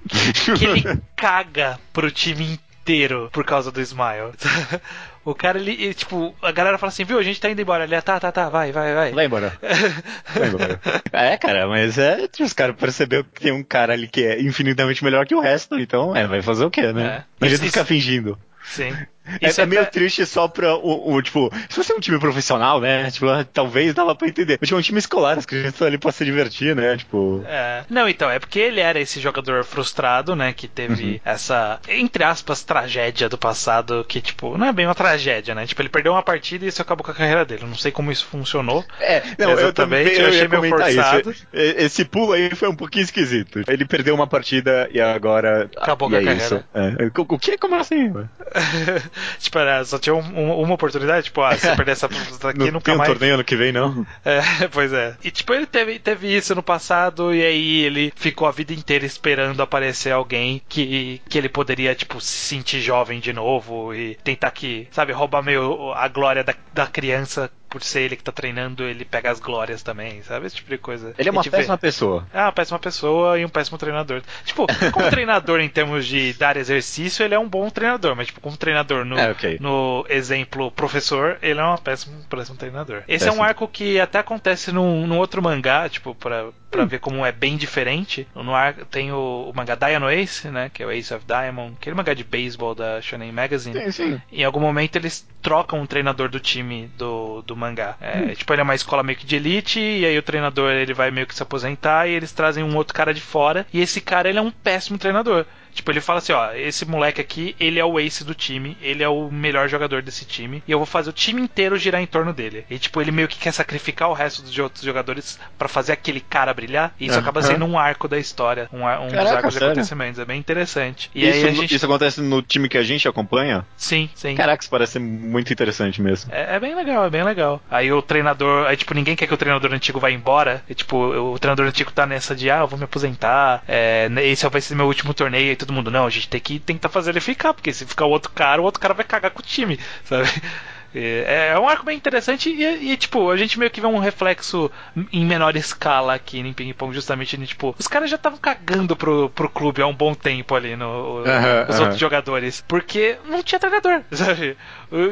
Que ele caga pro time inteiro por causa do Smile. <laughs> O cara, ele, ele, tipo, a galera fala assim, viu, a gente tá indo embora. Ele, ah, tá, tá, tá, vai, vai, vai. Vai embora. vai embora. <laughs> É, cara, mas é, os caras perceberam que tem um cara ali que é infinitamente melhor que o resto, então, é, vai fazer o quê, né? É. Mas ele fica fingindo. Sim. É, é, meio triste só pra o, o, tipo, se você é um time profissional, né? Tipo, talvez dava pra entender. Mas tipo, um time escolar, as crianças estão ali pra se divertir, né? Tipo. É. Não, então, é porque ele era esse jogador frustrado, né? Que teve uhum. essa, entre aspas, tragédia do passado, que, tipo, não é bem uma tragédia, né? Tipo, ele perdeu uma partida e isso acabou com a carreira dele. Não sei como isso funcionou. É, não, eu também eu, eu achei meio forçado. Isso. Esse pulo aí foi um pouquinho esquisito. Ele perdeu uma partida e agora. Acabou com a é carreira. É. O que? Como assim? <laughs> <laughs> tipo, era, só tinha um, um, uma oportunidade, tipo, ah, se você perder essa <laughs> aqui, não nunca tem mais. um torneio ano que vem, não? É, <laughs> pois é. E tipo, ele teve, teve isso no passado, e aí ele ficou a vida inteira esperando aparecer alguém que, que ele poderia, tipo, se sentir jovem de novo e tentar que, sabe, roubar meio a glória da, da criança por ser ele que tá treinando, ele pega as glórias também, sabe? Esse tipo de coisa. Ele é uma péssima vê. pessoa. É uma péssima pessoa e um péssimo treinador. Tipo, como <laughs> treinador em termos de dar exercício, ele é um bom treinador, mas tipo, como treinador no, é, okay. no exemplo professor, ele é um péssimo, péssimo treinador. Esse péssimo. é um arco que até acontece num, num outro mangá, tipo, pra, pra hum. ver como é bem diferente. No arco tem o, o mangá Diamond Ace, né? Que é o Ace of Diamond, aquele mangá de beisebol da Shonen Magazine. Sim, sim. Em algum momento eles trocam o treinador do time do, do mangá. É, hum. Tipo, ele é uma escola meio que de elite, e aí o treinador ele vai meio que se aposentar, e eles trazem um outro cara de fora, e esse cara ele é um péssimo treinador. Tipo, ele fala assim, ó, esse moleque aqui, ele é o ace do time, ele é o melhor jogador desse time, e eu vou fazer o time inteiro girar em torno dele. E tipo, ele meio que quer sacrificar o resto dos outros jogadores para fazer aquele cara brilhar, e isso uhum. acaba sendo um arco da história, um, um Caraca, dos arcos sério? de acontecimentos, é bem interessante. E isso, gente... isso acontece no time que a gente acompanha? Sim, sim. Caraca, isso parece muito interessante mesmo. É, é bem legal, é bem legal. Aí o treinador, aí tipo, ninguém quer que o treinador antigo vá embora, e tipo, o treinador antigo tá nessa de, ah, eu vou me aposentar, é, esse vai ser meu último torneio, e todo mundo, não, a gente tem que tentar fazer ele ficar, porque se ficar o outro cara, o outro cara vai cagar com o time, sabe? <laughs> É, é um arco bem interessante e, e, tipo, a gente meio que vê um reflexo em menor escala aqui em Ping Pong, justamente, né, tipo, os caras já estavam cagando pro, pro clube há um bom tempo ali, no, os outros jogadores, porque não tinha treinador, <laughs> sabe?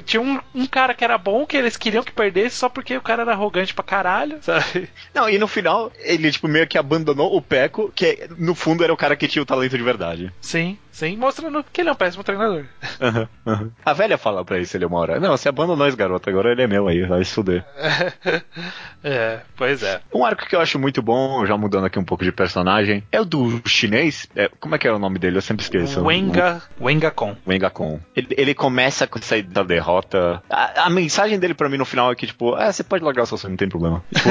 Tinha um, um, cara que era bom, que eles queriam que perdesse só porque o cara era arrogante pra caralho, sabe? Não, e no final, ele, tipo, meio que abandonou o Peco, que no fundo era o cara que tinha o talento de verdade. Sim. Sim, mostrando que ele é um péssimo treinador. Uhum, uhum. A velha fala pra ele uma hora: Não, você abandonou esse garoto, agora ele é meu aí, vai se fuder. <laughs> é, pois é. Um arco que eu acho muito bom, já mudando aqui um pouco de personagem, é o do chinês. É, como é que é o nome dele? Eu sempre esqueço. Wenga, Wenga Kon. Wenga Kon. Ele, ele começa com essa derrota. A, a, mensagem dele pra mim no final é que, tipo, ah, você pode largar o seu sonho, não tem problema. <laughs> tipo,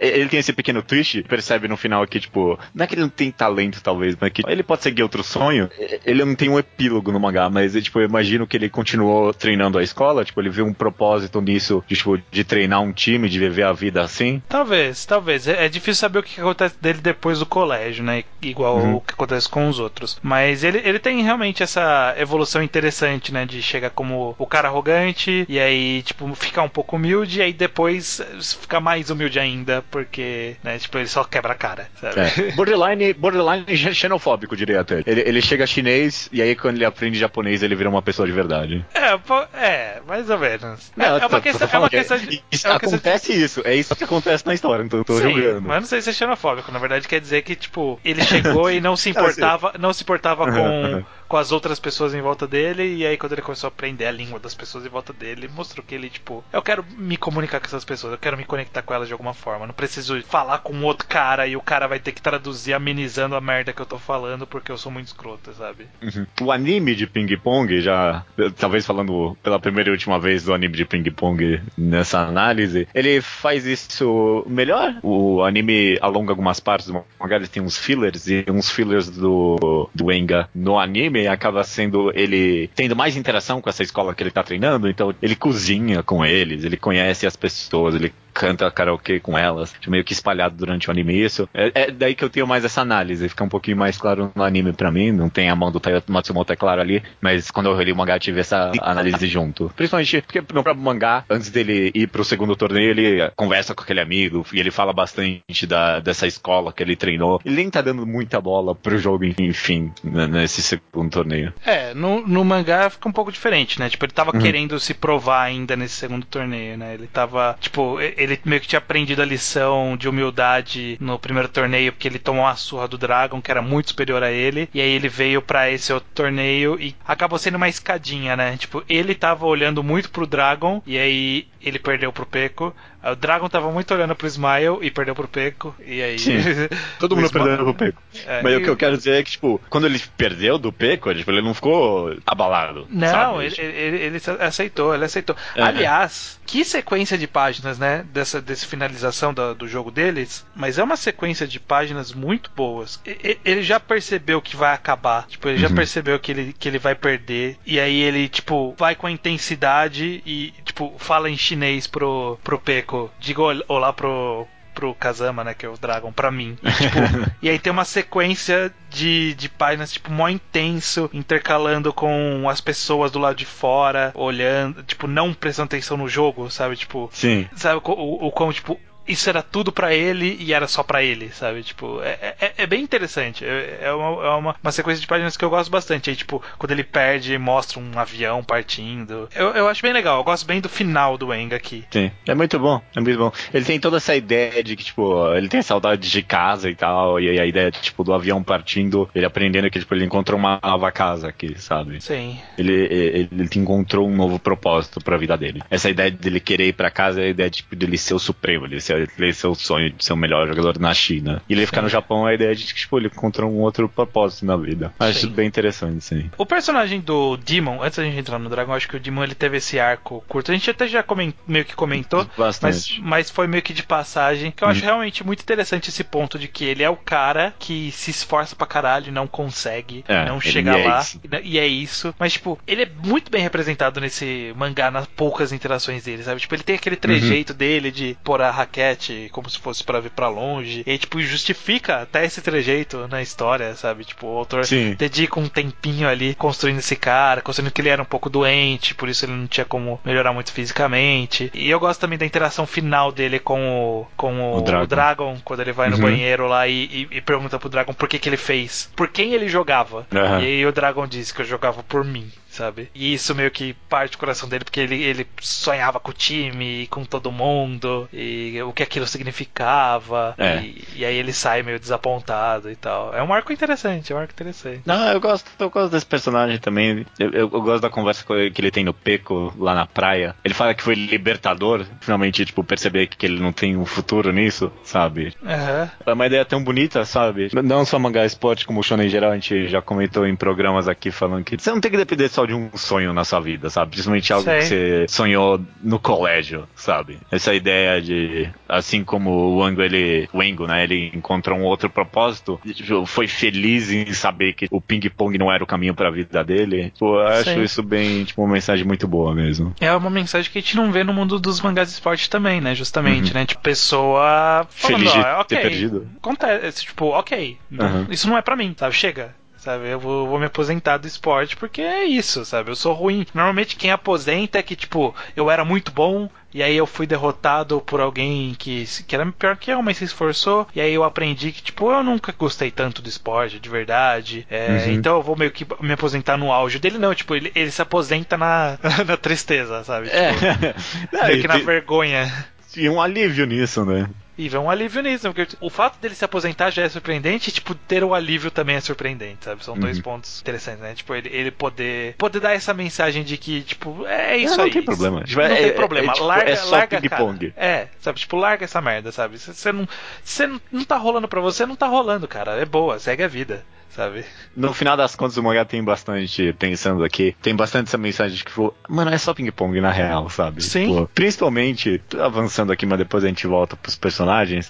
ele tem esse pequeno twist, percebe no final que, tipo, não é que ele não tem talento, talvez, mas que ele pode seguir outro sonho ele não tem um epílogo no mangá, mas tipo, eu imagino que ele continuou treinando a escola, tipo, ele viu um propósito nisso, de, tipo, de treinar um time, de viver a vida assim. Talvez, talvez. É, é difícil saber o que acontece dele depois do colégio, né? Igual uhum. o que acontece com os outros. Mas ele, ele tem realmente essa evolução interessante, né? De chegar como o cara arrogante e aí, tipo, ficar um pouco humilde e aí depois ficar mais humilde ainda, porque, né, tipo, ele só quebra a cara, sabe? É. <laughs> Borderline, borderline <laughs> xenofóbico, diria até. Ele, ele chega chinês e aí quando ele aprende japonês, ele vira uma pessoa de verdade. É, é mais ou menos. Não, é, é, uma questão, é uma questão de. Isso, é uma acontece de... isso, é isso que acontece na história, então eu tô Sim, julgando. Mas não sei se é xenofóbico, na verdade quer dizer que, tipo, ele chegou <laughs> e não se importava, não se importava com com as outras pessoas em volta dele. E aí, quando ele começou a aprender a língua das pessoas em volta dele, mostrou que ele, tipo, eu quero me comunicar com essas pessoas, eu quero me conectar com elas de alguma forma. Não preciso falar com outro cara e o cara vai ter que traduzir amenizando a merda que eu tô falando porque eu sou muito escroto, sabe? Uhum. O anime de ping-pong, já, talvez falando pela primeira e última vez do anime de ping-pong nessa análise, ele faz isso melhor. O anime alonga algumas partes do mangá, ele tem uns fillers e uns fillers do, do Enga no anime acaba sendo ele tendo mais interação com essa escola que ele tá treinando, então ele cozinha com eles, ele conhece as pessoas, ele canta karaokê com elas, meio que espalhado durante o anime isso. É, é, daí que eu tenho mais essa análise, fica um pouquinho mais claro no anime para mim, não tem a mão do Taiyo Matsumoto, é claro ali, mas quando eu li o mangá tive essa análise junto. Principalmente porque no próprio mangá, antes dele ir pro segundo torneio, ele conversa com aquele amigo e ele fala bastante da, dessa escola que ele treinou. Ele nem tá dando muita bola pro jogo, enfim, nesse segundo torneio. É, no, no mangá fica um pouco diferente, né? Tipo, ele tava uhum. querendo se provar ainda nesse segundo torneio, né? Ele tava, tipo, ele meio que tinha aprendido a lição de humildade no primeiro torneio, porque ele tomou uma surra do Dragon, que era muito superior a ele, e aí ele veio para esse outro torneio e acabou sendo uma escadinha, né? Tipo, ele tava olhando muito pro Dragon, e aí ele perdeu pro Peco. O Dragon tava muito olhando pro Smile e perdeu pro Peco. E aí. Sim, <laughs> todo mundo Smile... perdendo pro Peco. É, Mas e... o que eu quero dizer é que, tipo, quando ele perdeu do Peco, tipo, ele não ficou abalado. Não, ele, ele, ele, aceitou, ele aceitou. É. Aliás, que sequência de páginas, né? Dessa, dessa finalização do, do jogo deles. Mas é uma sequência de páginas muito boas. Ele já percebeu que vai acabar. Tipo, ele já uhum. percebeu que ele, que ele vai perder. E aí ele, tipo, vai com a intensidade e, tipo, fala em chinês pro, pro Peco. Diga olá pro, pro Kazama, né, que é o Dragon, pra mim. E, tipo, <laughs> e aí tem uma sequência de, de páginas, tipo, mó intenso, intercalando com as pessoas do lado de fora, olhando, tipo, não prestando atenção no jogo, sabe? Tipo, Sim. sabe o, o, o como, tipo, isso era tudo para ele e era só para ele, sabe? Tipo, é, é, é bem interessante. É, é, uma, é uma, uma, sequência de páginas que eu gosto bastante. Aí, tipo, quando ele perde, mostra um avião partindo. Eu, eu acho bem legal. Eu gosto bem do final do Eng aqui. Sim, é muito bom. É muito bom. Ele tem toda essa ideia de que, tipo, ele tem saudade de casa e tal. E a ideia, tipo, do avião partindo, ele aprendendo que, tipo, ele encontrou uma nova casa aqui, sabe? Sim. Ele, ele, ele encontrou um novo propósito pra vida dele. Essa ideia dele querer ir pra casa é a ideia, tipo, dele ser o supremo, ele ser ele seu sonho de ser o melhor jogador na China. E ele sim. ficar no Japão, a ideia é de que tipo, ele encontrou um outro propósito na vida. Acho sim. bem interessante, sim. O personagem do Demon, antes da gente entrar no Dragon, acho que o Demon ele teve esse arco curto. A gente até já coment, meio que comentou, mas, mas foi meio que de passagem. Que eu acho hum. realmente muito interessante esse ponto de que ele é o cara que se esforça pra caralho e não consegue, é, não chega é lá. É e é isso. Mas, tipo, ele é muito bem representado nesse mangá nas poucas interações dele, sabe? Tipo, ele tem aquele trejeito uhum. dele de pôr a raquete basquete como se fosse para vir para longe. E tipo, justifica até esse trejeito na história, sabe? Tipo, o autor Sim. dedica um tempinho ali construindo esse cara, construindo que ele era um pouco doente, por isso ele não tinha como melhorar muito fisicamente. E eu gosto também da interação final dele com o, com o, O Dragon. o Dragon, quando ele vai no Uhum. banheiro lá e, e- e pergunta pro Dragon por que, que ele fez, por quem ele jogava. Aham. E aí o Dragon disse que eu jogava por mim, sabe? E isso meio que parte do coração dele, porque ele, ele sonhava com o time, com todo mundo, e o que aquilo significava. É. E, e aí ele sai meio desapontado e tal. É um arco interessante, é um arco interessante. Não, eu gosto, eu gosto desse personagem também. Eu, eu- eu gosto da conversa que ele tem no Peco, lá na praia. Ele fala que foi libertador, finalmente, tipo, perceber que ele não tem um futuro nisso, sabe? Aham. É uma ideia tão bonita, sabe? Não só mangá esporte, como o shonen em geral, a gente já comentou em programas aqui falando que você não tem que depender só de um sonho na sua vida, sabe? Principalmente algo Sei. que você sonhou no colégio, sabe? Essa ideia de, assim como o Wango, ele, o Wengo, né? Ele encontrou um outro propósito, tipo, foi feliz em saber que o ping-pong não era o caminho pra vida dele. Pô, eu acho Sei. isso bem, tipo, uma mensagem muito boa mesmo. É uma mensagem que a gente não vê no mundo dos mangás de esporte também, né? Justamente, né? Tipo, pessoa falando, Feliz de ó, ok, ter perdido. acontece, tipo, ok, Uhum. isso não é pra mim, sabe? Chega. Sabe, eu vou, vou me aposentar do esporte porque é isso, sabe? Eu sou ruim. Normalmente quem aposenta é que, tipo, eu era muito bom e aí eu fui derrotado por alguém que, que era pior que eu, mas se esforçou. E aí eu aprendi que, tipo, eu nunca gostei tanto do esporte, de verdade. É, Uhum. Então eu vou meio que me aposentar no auge dele, não. Tipo, ele, ele se aposenta na, <laughs> na tristeza, sabe? Tipo, <laughs> É. Meio e que na vergonha. tinha um alívio nisso, né? E vê um alívio nisso, porque o fato dele se aposentar já é surpreendente, e, tipo, ter o alívio também é surpreendente, sabe? São dois Uhum. pontos interessantes, né? Tipo, ele, ele poder, poder dar essa mensagem de que, tipo, é isso não aí. tem problema. Tipo, Não é- tem é- problema. é, tipo, larga, é só larga, ping-pong. cara. É, sabe? Tipo, larga essa merda, sabe? Você você não, você não, não tá rolando pra você, não tá rolando, cara. É boa, segue a vida, sabe? No final das contas, o mangá tem bastante, pensando aqui, tem bastante essa mensagem de que, tipo, mano, é só ping-pong na real, sabe? Sim. Tipo, principalmente, avançando aqui, mas depois a gente volta pros personagens,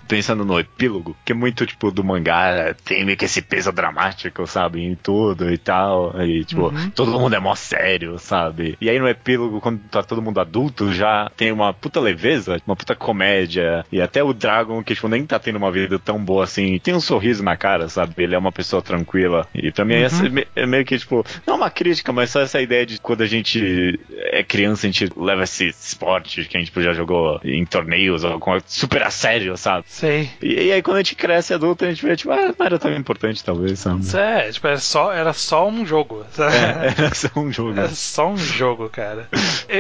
pensando no epílogo, que é muito, tipo, do mangá, tem meio que esse peso dramático, sabe? Em tudo e tal. E, tipo, Uhum. todo mundo é mó sério, sabe? E aí no epílogo, quando tá todo mundo adulto, já tem uma puta leveza, uma puta comédia. E até o Dragon, que, tipo, nem tá tendo uma vida tão boa assim, tem um sorriso na cara, sabe? Ele é uma pessoa tranquila. E pra mim, Uhum. essa é me- é meio que, tipo, não uma crítica, mas só essa ideia de quando a gente é criança, a gente leva esse esporte que a gente tipo, já jogou em torneios ou com- super a sério, sabe? Sei. E, e aí quando a gente cresce adulto, a gente vê, tipo, ah, não era tão importante, talvez, sabe? É, tipo, era só, era só um jogo, sabe? <laughs> É, era só um jogo. É só um jogo, cara.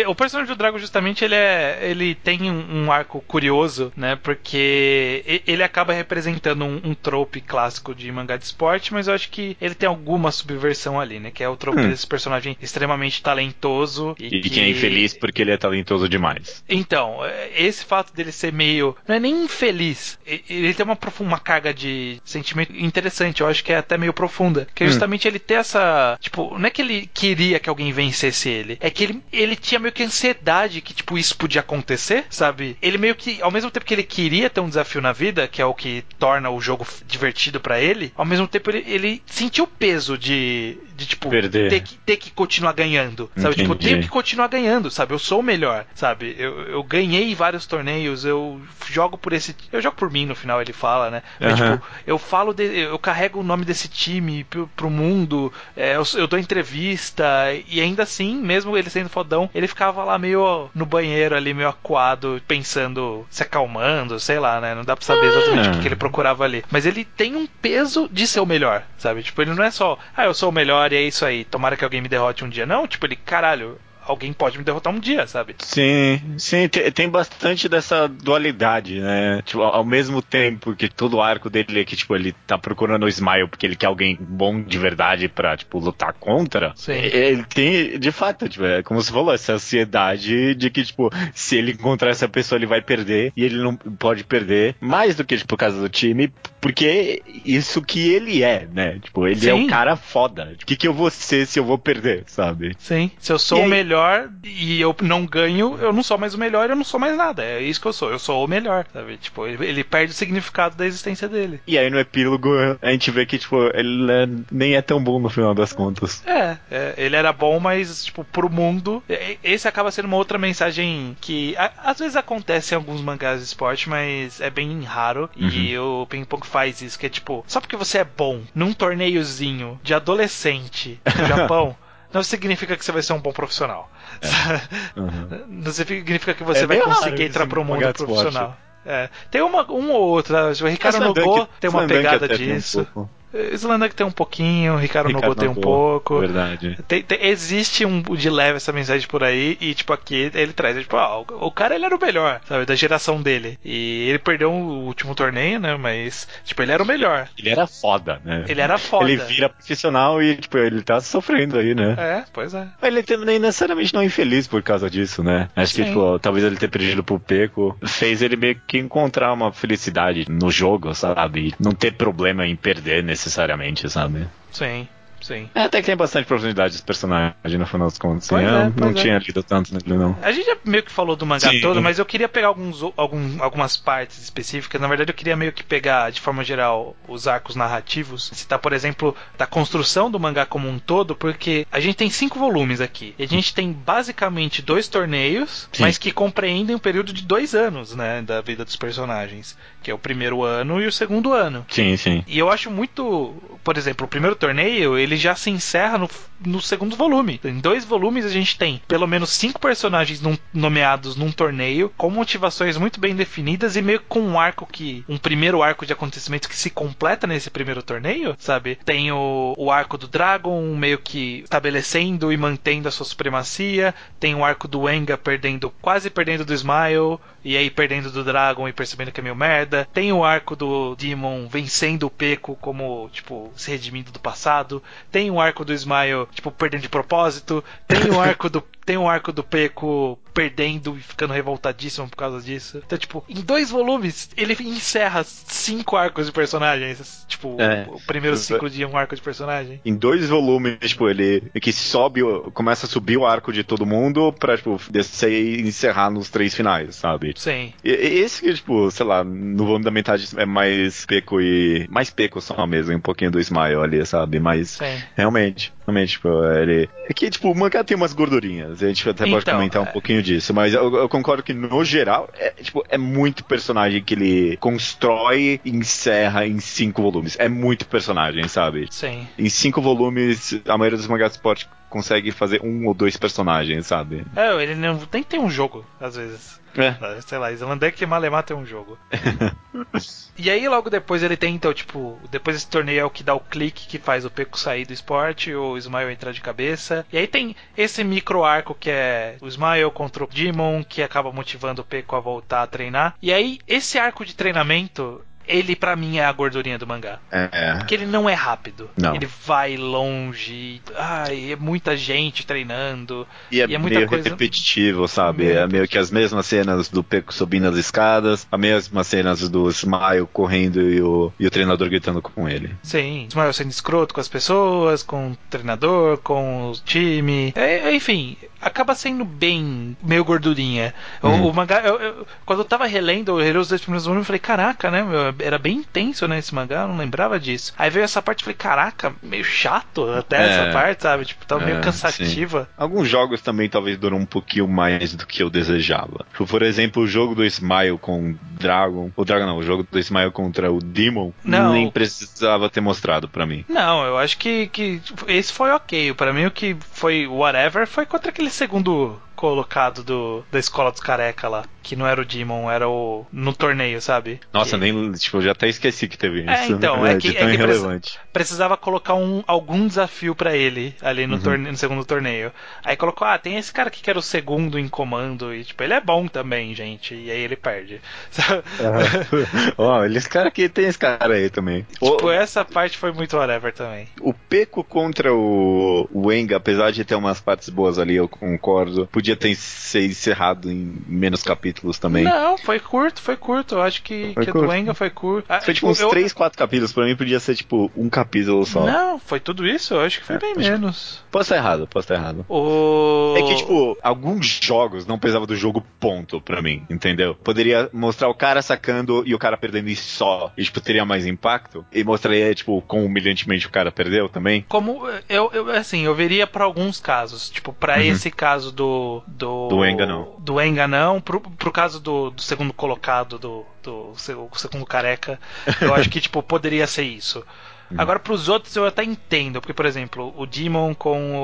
O personagem do Drago, justamente, ele é. Ele tem um, um arco curioso, né? Porque ele acaba representando um, um trope clássico de mangá de esporte, mas eu acho que ele tem alguma subversão ali, né? Que é o trope Hum. desse personagem extremamente talentoso e, E que é infeliz porque ele é talentoso demais. então, é, esse fato dele ser meio. Não é nem infeliz. e- Ele tem uma, uma carga de sentimento interessante. Eu acho que é até meio profunda. Que é Hum. justamente ele ter essa. Tipo, não é que ele queria que alguém vencesse ele. É que ele, ele tinha meio que ansiedade que, tipo, isso podia acontecer, sabe? Ele meio que. Ao mesmo tempo que ele queria ter um desafio na vida, que é o que torna o jogo divertido pra ele, ao mesmo tempo ele, ele sentiu o peso de. De, tipo, Perder. ter que, ter que continuar ganhando. Sabe? Tipo, eu Entendi. tenho que continuar ganhando, sabe? Eu sou o melhor, sabe? Eu, eu ganhei vários torneios, eu jogo por esse. Eu jogo por mim no final, ele fala, né? Mas, Aham. tipo, eu falo, de, eu carrego o nome desse time pro, pro mundo, é, eu, eu dou entrevista, e ainda assim, mesmo ele sendo fodão, ele ficava lá meio no banheiro ali, meio acuado, pensando, se acalmando, sei lá, né? Não dá pra saber exatamente o que, que ele procurava ali. Mas ele tem um peso de ser o melhor, sabe? Tipo, ele não é só, ah, eu sou o melhor e é isso aí, tomara que alguém me derrote um dia. Não, tipo, ele, caralho, alguém pode me derrotar um dia, sabe? Sim, sim, te- tem bastante dessa dualidade, né? Tipo, ao ao mesmo tempo que todo o arco dele é que, tipo, ele tá procurando o Smile porque ele quer alguém bom de verdade pra, tipo, lutar contra. Sim. Ele tem, de fato, tipo, é como você falou, essa ansiedade de que, tipo, se ele encontrar essa pessoa, ele vai perder e ele não pode perder mais do que, tipo, por causa do time, porque isso que ele é, né? Tipo, ele Sim. é o cara foda. O que, que eu vou ser se eu vou perder, sabe? Sim. Se eu sou e o aí... melhor e eu não ganho, eu não sou mais o melhor, eu não sou mais nada. É isso que eu sou. Eu sou o melhor, sabe? Tipo, ele, perde o significado da existência dele. E aí no epílogo a gente vê que, tipo, ele é, nem é tão bom no final das contas. É, é, ele era bom, mas, tipo, pro mundo. Esse acaba sendo uma outra mensagem que às vezes acontece em alguns mangás de esporte, mas é bem raro. Uhum. E o Ping Pong faz isso, que é tipo, só porque você é bom num torneiozinho de adolescente no <laughs> Japão. não significa que você vai ser um bom profissional. É. <laughs> Uhum. Não significa que você é vai conseguir entrar pro mundo profissional. É. Tem uma, um ou outro. O Ricardo Nogô tem uma pegada disso. Um Slandank tem um pouquinho, Ricardo, Ricardo Nobu tem um pouco. Verdade. Tem, tem, existe um de leve essa mensagem por aí, e tipo, aqui ele traz, tipo, ah, o, o, cara ele era o melhor, sabe, da geração dele. E ele perdeu o último torneio, né? Mas, tipo, ele era o melhor. Ele era foda, né? Ele era foda. Ele vira profissional e, tipo, ele tá sofrendo aí, né? É, pois é. Mas ele também necessariamente não é infeliz por causa disso, né? Acho Sim. que, tipo, talvez ele ter perdido pro Peco fez ele meio que encontrar uma felicidade no jogo, sabe? E não ter problema em perder necessariamente, sabe? Sim. Sim. É, até que tem bastante profundidade dos personagens no final dos contos. Assim, é, não é. tinha lido tanto nele, não. A gente já meio que falou do mangá Sim. todo, mas eu queria pegar alguns, algum, algumas partes específicas. Na verdade, eu queria meio que pegar, de forma geral, os arcos narrativos. Citar, por exemplo, da construção do mangá como um todo, porque a gente tem cinco volumes aqui. E a gente tem basicamente dois torneios, Sim. mas que compreendem um período de dois anos, né? Da vida dos personagens. Que é o primeiro ano e o segundo ano. Sim, sim. E eu acho muito. Por exemplo, o primeiro torneio, ele ele já se encerra no, no segundo volume. Em dois volumes a gente tem pelo menos cinco personagens num, nomeados num torneio, com motivações muito bem definidas e meio com um arco que. um primeiro arco de acontecimentos que se completa nesse primeiro torneio, sabe? Tem o, o arco do Dragon, meio que estabelecendo e mantendo a sua supremacia. Tem o arco do Enga perdendo, quase perdendo do Smile, e aí perdendo do Dragon e percebendo que é meio merda. Tem o arco do Demon vencendo o Peco como, tipo, se redimindo do passado. Tem o arco do Smile, tipo, perdendo de propósito. Tem o <laughs> arco do tem um arco do Peco perdendo e ficando revoltadíssimo por causa disso. Então, tipo, em dois volumes, ele encerra cinco arcos de personagens. Tipo, é, o primeiro ciclo de um arco de personagem. Em dois volumes, tipo, ele que sobe, começa a subir o arco de todo mundo pra, tipo, descer e encerrar nos três finais, sabe? Sim. E, esse que, tipo, sei lá, no volume da metade é mais Peco e. Mais Peco só mesmo, um pouquinho do Smile ali, sabe? Mas, Sim. realmente. Realmente, tipo, ele. É que, tipo, o mangá tem umas gordurinhas. A gente até então, pode comentar um é... pouquinho disso. Mas eu, eu, concordo que, no geral, é, tipo, é muito personagem que ele constrói e encerra em cinco volumes. É muito personagem, sabe? Sim. Em cinco volumes, a maioria dos mangás de esporte consegue fazer um ou dois personagens, sabe? É, ele não tem que ter um jogo, às vezes. É. Sei lá, Islandek e Malemar tem um jogo. <laughs> e aí logo depois ele tem, então, tipo, depois esse torneio é o que dá o clique que faz o Peco sair do esporte, ou o Smile entrar de cabeça. E aí tem esse micro arco que é o Smile contra o Demon, que acaba motivando o Peco a voltar a treinar. E aí, esse arco de treinamento ele para mim é a gordurinha do mangá. É. Porque ele não é rápido. Não. Ele vai longe. Ai, é muita gente treinando. E é, e é meio coisa... repetitivo, sabe? É meio que as mesmas cenas do Peco subindo as escadas, as mesmas cenas do Smile correndo e o, e o treinador gritando com ele. Sim, Smile sendo escroto com as pessoas, com o treinador, com o time. É, enfim, acaba sendo bem meio gordurinha. Uhum. O, o, mangá, eu, eu, quando eu tava relendo, eu relei os dois primeiros volumes, eu falei, caraca, né? Era bem intenso, né? Esse mangá, eu não lembrava disso. Aí veio essa parte, eu falei, caraca, meio chato até é, essa parte, sabe? Tipo, tava é, meio cansativa. Sim. Alguns jogos também talvez duram um pouquinho mais do que eu desejava. Tipo, por exemplo, o jogo do Smile com o Dragon. O Dragon não, o jogo do Smile contra o Demon. Não. Nem precisava ter mostrado para mim. Não, eu acho que, que esse foi ok. para mim o que foi whatever foi contra aquele segundo colocado do, da escola dos careca lá. Que não era o Demon, era o. no torneio, sabe? Nossa, que... nem. Tipo, eu já até esqueci que teve é, isso. Então, <laughs> é, é que, é que precis... precisava colocar um, algum desafio para ele ali no, uhum. torneio, no segundo torneio. Aí colocou, ah, tem esse cara aqui que era o segundo em comando. E, tipo, ele é bom também, gente. E aí ele perde. <laughs> Ó, oh, esse cara aqui tem esse cara aí também. Tipo, o... essa parte foi muito whatever também. O Peco contra o, o apesar de ter umas partes boas ali, eu concordo. Podia ter ser encerrado em menos capítulos também. Não, foi curto, foi curto. Eu acho que, Foi que curto. do Enga foi curto. Ah, Foi tipo uns eu- 3, 4 capítulos. Pra mim podia ser tipo um capítulo só. Não, foi tudo isso? Eu acho que foi É, bem menos. Posso estar errado, posso estar errado. O... É que, tipo, alguns jogos não precisavam do jogo ponto pra mim, entendeu? Poderia mostrar o cara sacando e o cara perdendo e só. E, tipo, teria mais impacto. E mostraria, tipo, quão humilhantemente o cara perdeu também. Como eu, eu assim, eu veria pra alguns casos, tipo, pra Uhum. esse caso do do Do Enga, não. Do Enga não, pro, pro caso do, do segundo colocado do do se- o segundo careca, eu acho que <laughs> tipo poderia ser isso. Uhum. Agora, pros outros eu até entendo, porque, por exemplo, o Demon com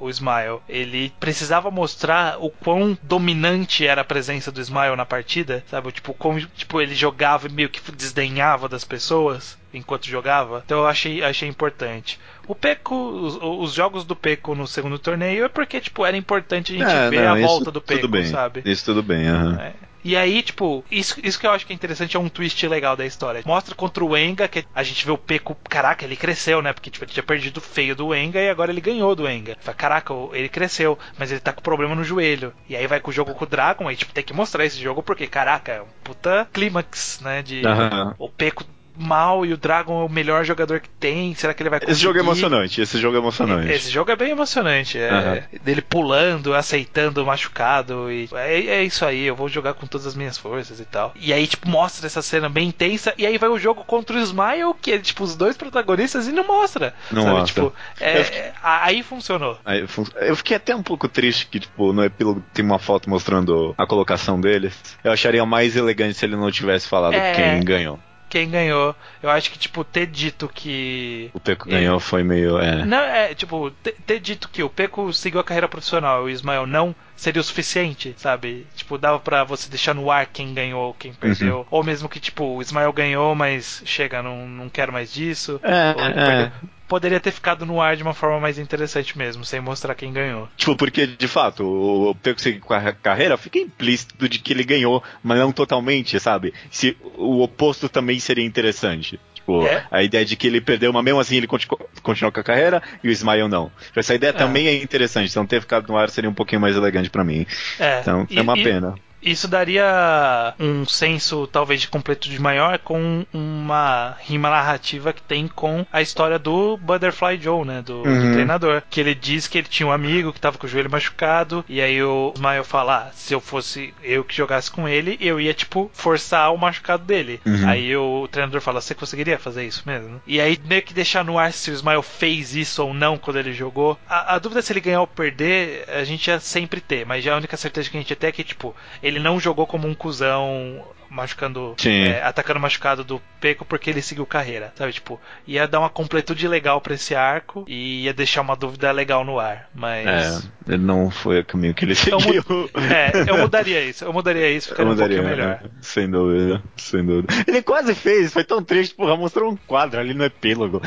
o, o Smile, ele precisava mostrar o quão dominante era a presença do Smile na partida, sabe? Tipo, como tipo, ele jogava e meio que desdenhava das pessoas enquanto jogava. Então eu achei, achei importante. O Peco, os, os jogos do Peco no segundo torneio é porque, tipo, era importante a gente É, ver não, a volta do Peco, bem. sabe? Isso tudo bem, aham. É. E aí, tipo, isso, isso que eu acho que é interessante é um twist legal da história. Mostra contra o Enga, que a gente vê o Peco, caraca, ele cresceu, né? Porque tipo, ele tinha perdido feio do Enga e agora ele ganhou do Enga. Fala, caraca, ele cresceu, mas ele tá com problema no joelho. E aí vai com o jogo com o Dragon, aí tipo, tem que mostrar esse jogo porque, caraca, é um puta clímax, né? De Aham. o Peco mal e o Dragon é o melhor jogador que tem. Será que ele vai conseguir? Esse jogo é emocionante, esse jogo é emocionante. Esse jogo é bem emocionante. É, Aham. Dele pulando, aceitando o machucado. E é, é isso aí, eu vou jogar com todas as minhas forças e tal. E aí, tipo, mostra essa cena bem intensa. E aí vai o jogo contra o Smile, que é, tipo, os dois protagonistas, e não mostra. Não sabe? mostra. Tipo, é- fiquei- é- aí funcionou. Aí, fun- Eu fiquei até um pouco triste que, tipo, no epílogo tem uma foto mostrando a colocação deles. Eu acharia mais elegante se ele não tivesse falado É. quem ganhou. Quem ganhou, eu acho que, tipo, ter dito que. O Peco ganhou foi meio. É. Não, é, tipo, ter, ter dito que o Peco seguiu a carreira profissional e o Ismael não seria o suficiente, sabe? Tipo, dava pra você deixar no ar quem ganhou, quem perdeu. Uhum. Ou mesmo que, tipo, o Ismael ganhou, mas chega, não, não quero mais disso. É, Ou é. Poderia ter ficado no ar de uma forma mais interessante mesmo, sem mostrar quem ganhou. Tipo, porque de fato, o seguiu com a carreira, fica implícito de que ele ganhou, mas não totalmente, sabe? Se o oposto também seria interessante. Tipo, É. a ideia de que ele perdeu, mas mesmo assim ele continu- continuou com a carreira e o Smile não. Essa ideia também é interessante, então ter ficado no ar seria um pouquinho mais elegante pra mim. É, Então, e- é uma e- pena. Isso daria um senso, talvez, de completude maior com uma rima narrativa que tem com a história do Butterfly Joe, né? Do, do Uhum. treinador. Que ele diz que ele tinha um amigo que tava com o joelho machucado. E aí o Smile fala: ah, se eu fosse eu que jogasse com ele, eu ia, tipo, forçar o machucado dele. Uhum. Aí o treinador fala: você conseguiria fazer isso mesmo? E aí meio que deixar no ar se o Smile fez isso ou não quando ele jogou. A, a dúvida se ele ganhar ou perder, a gente ia sempre ter, mas já a única certeza que a gente ia ter é que, tipo, ele não jogou como um cuzão machucando, é, atacando o machucado do Peco porque ele seguiu carreira, sabe? Tipo, ia dar uma completude legal pra esse arco e ia deixar uma dúvida legal no ar, mas... É, ele não foi o caminho que ele Eu seguiu. É, eu mudaria isso, eu mudaria isso, Eu ficaria um mudaria, pouquinho melhor. né? Sem dúvida, sem dúvida. Ele quase fez, foi tão triste, porra, mostrou um quadro ali no epílogo.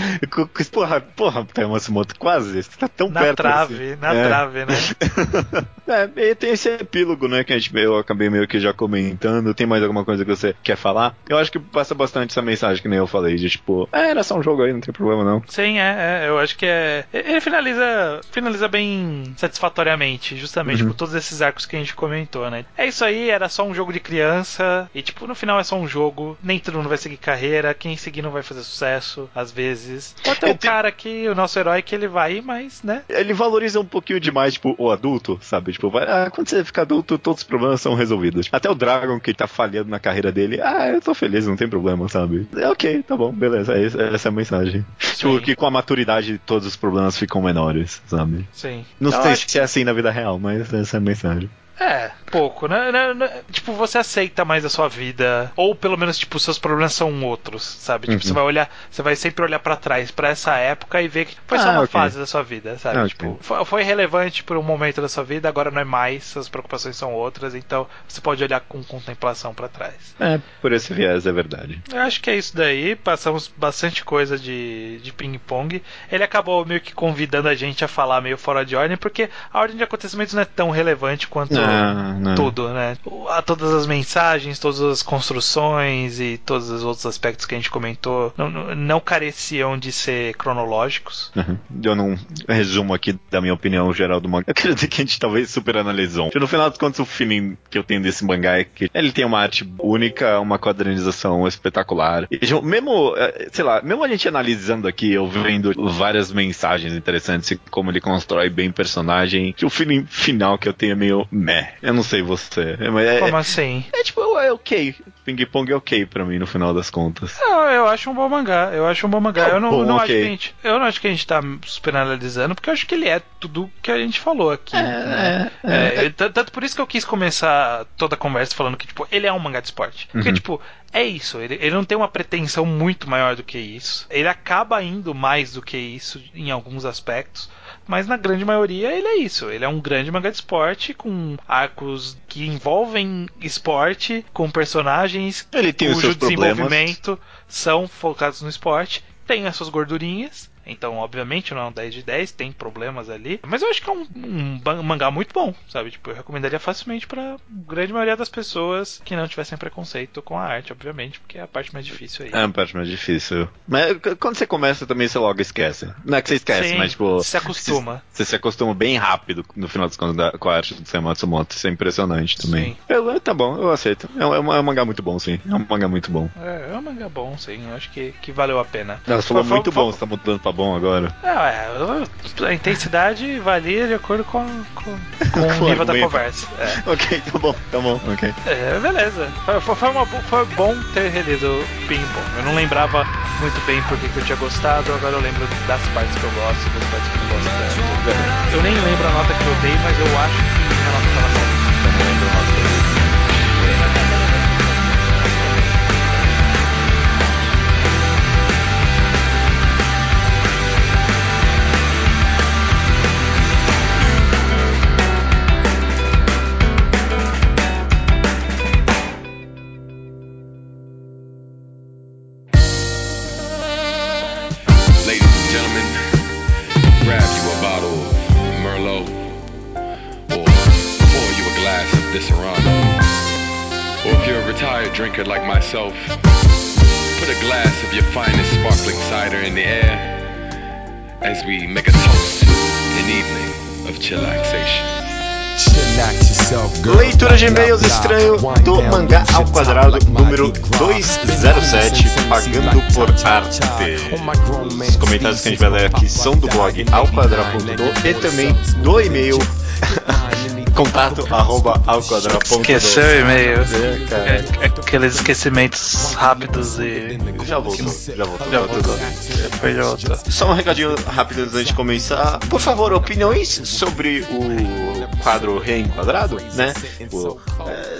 Porra, porra, Matsumoto, quase, você tá tão Na perto trave, assim. na É. trave, né? <laughs> É, e tem esse epílogo, né, que a gente, eu acabei meio que já comentando. Tem mais alguma coisa que você quer falar? Eu acho que passa bastante essa mensagem que nem eu falei, de tipo, é, era só um jogo aí, não tem problema não. Sim, é, é, eu acho que é. Ele finaliza, finaliza bem satisfatoriamente, justamente Uhum. por todos esses arcos que a gente comentou, né? É isso aí, era só um jogo de criança, e tipo, no final é só um jogo, nem todo mundo vai seguir carreira, quem seguir não vai fazer sucesso, às vezes. Ter um Eu tenho- cara aqui, o nosso herói, que ele vai, mas, né? Ele valoriza um pouquinho demais, tipo, o adulto, sabe? Tipo, vai, ah, quando você fica adulto, todos os problemas são resolvidos. Até o Dragon, que tá falhando na carreira dele, ah, eu tô feliz, não tem problema, sabe? É ok, tá bom, beleza, é essa essa é a mensagem. Tipo, que com a maturidade todos os problemas ficam menores, sabe? Sim. Não Então, sei acho se é assim na vida real, mas essa é a mensagem. É, pouco, né? Né- né- Tipo, você aceita mais a sua vida, ou pelo menos, tipo, seus problemas são outros, sabe? Tipo, Uhum. você vai olhar, você vai sempre olhar pra trás, pra essa época e ver que foi só Ah, uma ok. fase da sua vida, sabe? Ah, tipo, foi, foi relevante por um momento da sua vida, agora não é mais, suas preocupações são outras, então você pode olhar com contemplação pra trás. É, por esse viés é verdade. Eu acho que é isso daí, passamos bastante coisa de, de ping-pong. Ele acabou meio que convidando a gente a falar meio fora de ordem, porque a ordem de acontecimentos não é tão relevante quanto Não, não, tudo, né? Todas as mensagens, todas as construções e todos os outros aspectos que a gente comentou não, não careciam de ser cronológicos. Uhum. Eu não resumo aqui da minha opinião geral do mangá. Eu quero dizer que a gente talvez super analisou. No final dos contos, o feeling que eu tenho desse mangá é que ele tem uma arte única, uma quadrinização espetacular. E, mesmo, é, sei lá, mesmo a gente analisando aqui, eu vendo várias mensagens interessantes e como ele constrói bem personagem, o feeling final que eu tenho é meio meh. Eu não sei você. É, como assim? É tipo, é ok. Ping Pong é ok pra mim no final das contas. Não, eu acho um bom mangá. Eu acho um bom mangá. eu não, bom, não okay. acho que a gente, eu não acho que a gente tá super analisando, porque eu acho que ele é tudo que a gente falou aqui. É, né? é, é, é. tanto por isso que eu quis começar toda a conversa falando que, tipo, ele é um mangá de esporte. Porque, uhum. tipo, é isso. Ele, ele não tem uma pretensão muito maior do que isso. Ele acaba indo mais do que isso em alguns aspectos. Mas na grande maioria ele é isso. Ele é um grande mangá de esporte com arcos que envolvem esporte, com personagens ele tem cujo desenvolvimento problemas. são focados no esporte. Tem as suas gordurinhas, então, obviamente, não é um 10 de 10, tem problemas ali. Mas eu acho que é um, um mangá muito bom, sabe? Tipo, eu recomendaria facilmente pra grande maioria das pessoas que não tivessem preconceito com a arte, obviamente, porque é a parte mais difícil aí. É a parte mais difícil. Mas quando você começa também, você logo esquece. Não é que você esquece, Sim, mas tipo. Se acostuma. Você, você, se acostuma bem rápido no final dos contos da, com a arte do Sam Matsumoto. Isso é impressionante também. Sim. Eu, tá bom, eu aceito. É um, é um, mangá muito bom, sim. É um mangá muito bom. É, é um mangá bom, sim. Eu acho que, que valeu a pena. Ela falou muito bom, você tá mudando pra bom agora. É, a intensidade varia de acordo com, com, com o nível da conversa. É. <laughs> Ok, tá bom, tá bom, ok. É, beleza. Foi, foi, uma, foi bom ter relido Ping Pong. Eu não lembrava muito bem porque que eu tinha gostado, agora eu lembro das partes que eu gosto das partes que eu não gosto tanto. Eu nem lembro a nota que eu dei, mas eu acho que a nota estava e-mails estranho do Mangá ao Quadrado número 207, Pagando por Arte. Os comentários que a gente vai ler aqui são do blog ao quadrado.do e também do e-mail <laughs> contato <laughs> arroba ao quadrado. Esqueceu o e-mail. É, é, aqueles esquecimentos rápidos e. Já voltou, já voltou. Já voltou. Depois já voltou. Só um recadinho rápido antes de começar. Por favor, opiniões sobre o quadro reenquadrado, né? O, é,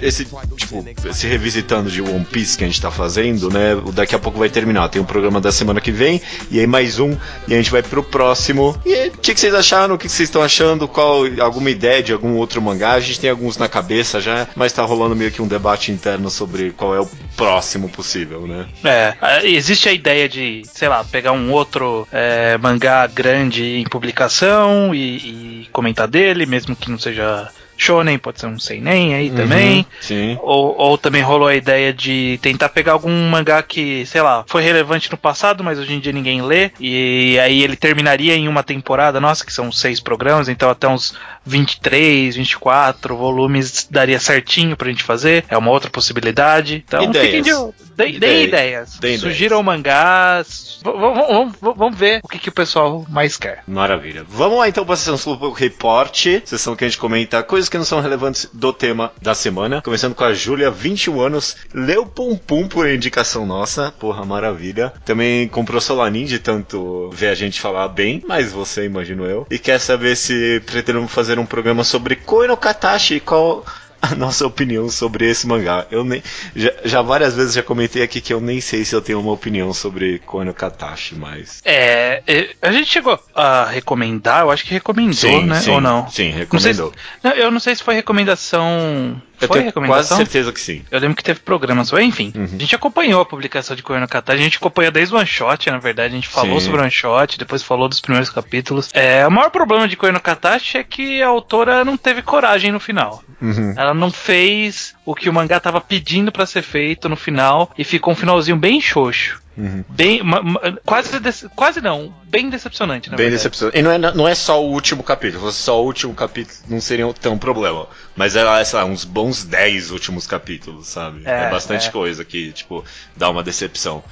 esse, tipo, esse revisitando de One Piece que a gente tá fazendo, né? Daqui a pouco vai terminar. Tem um programa da semana que vem, e aí mais um, e a gente vai pro próximo. E o que, que vocês acharam? O que, que vocês estão achando? Qual alguma ideia de algum outro mangá? A gente tem alguns na cabeça já, mas tá rolando meio que um debate interno sobre qual é o próximo possível, né? É, existe a ideia de, sei lá, pegar um outro é, mangá grande em publicação e, e comentar dele, mesmo que não seja shonen, pode ser um seinen aí uhum, também. Sim. Ou, ou também rolou a ideia de tentar pegar algum mangá que, sei lá, foi relevante no passado, mas hoje em dia ninguém lê. E aí ele terminaria em uma temporada, nossa, que são seis programas, então até uns 23, 24 volumes daria certinho pra gente fazer. É uma outra possibilidade. Então ideias. fiquem de. Deem ideias. ideias. ideias. Sugiram mangás. Vamos, ver o que, que o pessoal mais quer. Maravilha. Vamos lá então para a sessão do Report, sessão que a gente comenta coisas coisas que não são relevantes do tema da semana. Começando com a Júlia, 21 anos, leu Pum Pum por indicação nossa. Porra, maravilha. Também comprou Solanin de tanto ver a gente falar bem, mas você, imagino eu. E quer saber se pretendemos fazer um programa sobre Koino Katashi, qual a nossa opinião sobre esse mangá. Eu nem já, já várias vezes já comentei aqui que eu nem sei se eu tenho uma opinião sobre Kono Katashi, mas É, é, a gente chegou a recomendar, eu acho que recomendou, né? sim, Ou não? Sim, Não se- recomendou. não, eu não sei se foi recomendação. Eu foi tenho quase recomendação? certeza que sim. Eu lembro que teve programa sobre, enfim. Uhum. A gente acompanhou a publicação de Koyo no Kata, a gente acompanhou desde o One Shot, na verdade, a gente falou Sim. sobre o One Shot, depois falou dos primeiros capítulos. É, o maior problema de Koyo no Katashi é que a autora não teve coragem no final. Uhum. Ela não fez o que o mangá tava pedindo pra ser feito no final e ficou um finalzinho bem xoxo. Uhum. Bem, ma- ma- quase, quase não, bem decepcionante, na Bem verdade. decepcionante. E não é, não é só o último capítulo. Se fosse só o último capítulo, não seria tão problema. Mas é, sei lá, uns bons 10 últimos capítulos, sabe? É, É, bastante é. coisa que, tipo, dá uma decepção.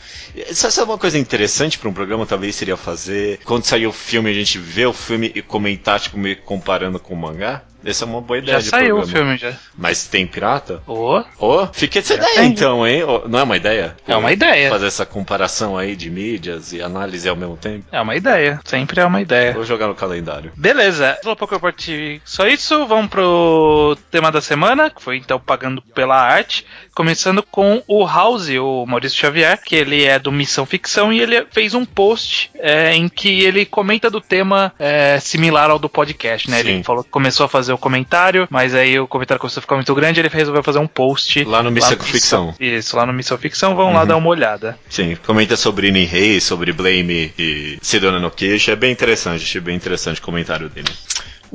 Sabe sabe uma coisa interessante pra um programa, talvez, seria fazer. Quando sair o filme, a gente vê o filme e comentar, tipo, meio comparando com o mangá? Essa é uma boa ideia Já saiu o programa. filme já. Mas tem pirata? Ô, Ô, fica essa ideia tem. então, hein? Ô, não é uma ideia? É uma ideia. Fazer essa comparação aí de mídias e análise ao mesmo tempo? é uma ideia, sempre é uma ideia. Vou jogar no calendário. Beleza, falou pouco eu parti só isso, vamos pro tema da semana, que foi então pagando pela arte, começando com o House, o Maurício Xavier, que ele é do Missão Ficção e ele fez um post é, em que ele comenta do tema é, similar ao do podcast, né? Sim. Ele falou que começou a fazer o comentário, mas aí o comentário começou a ficar muito grande, ele resolveu fazer um post Lá no Missão Ficção. Isso, lá no Missão Ficção, vão lá Uhum. dar uma olhada. Sim, comenta sobre Nihei, sobre Blame e Sidona no Queixo. É bem interessante, achei bem interessante o comentário dele.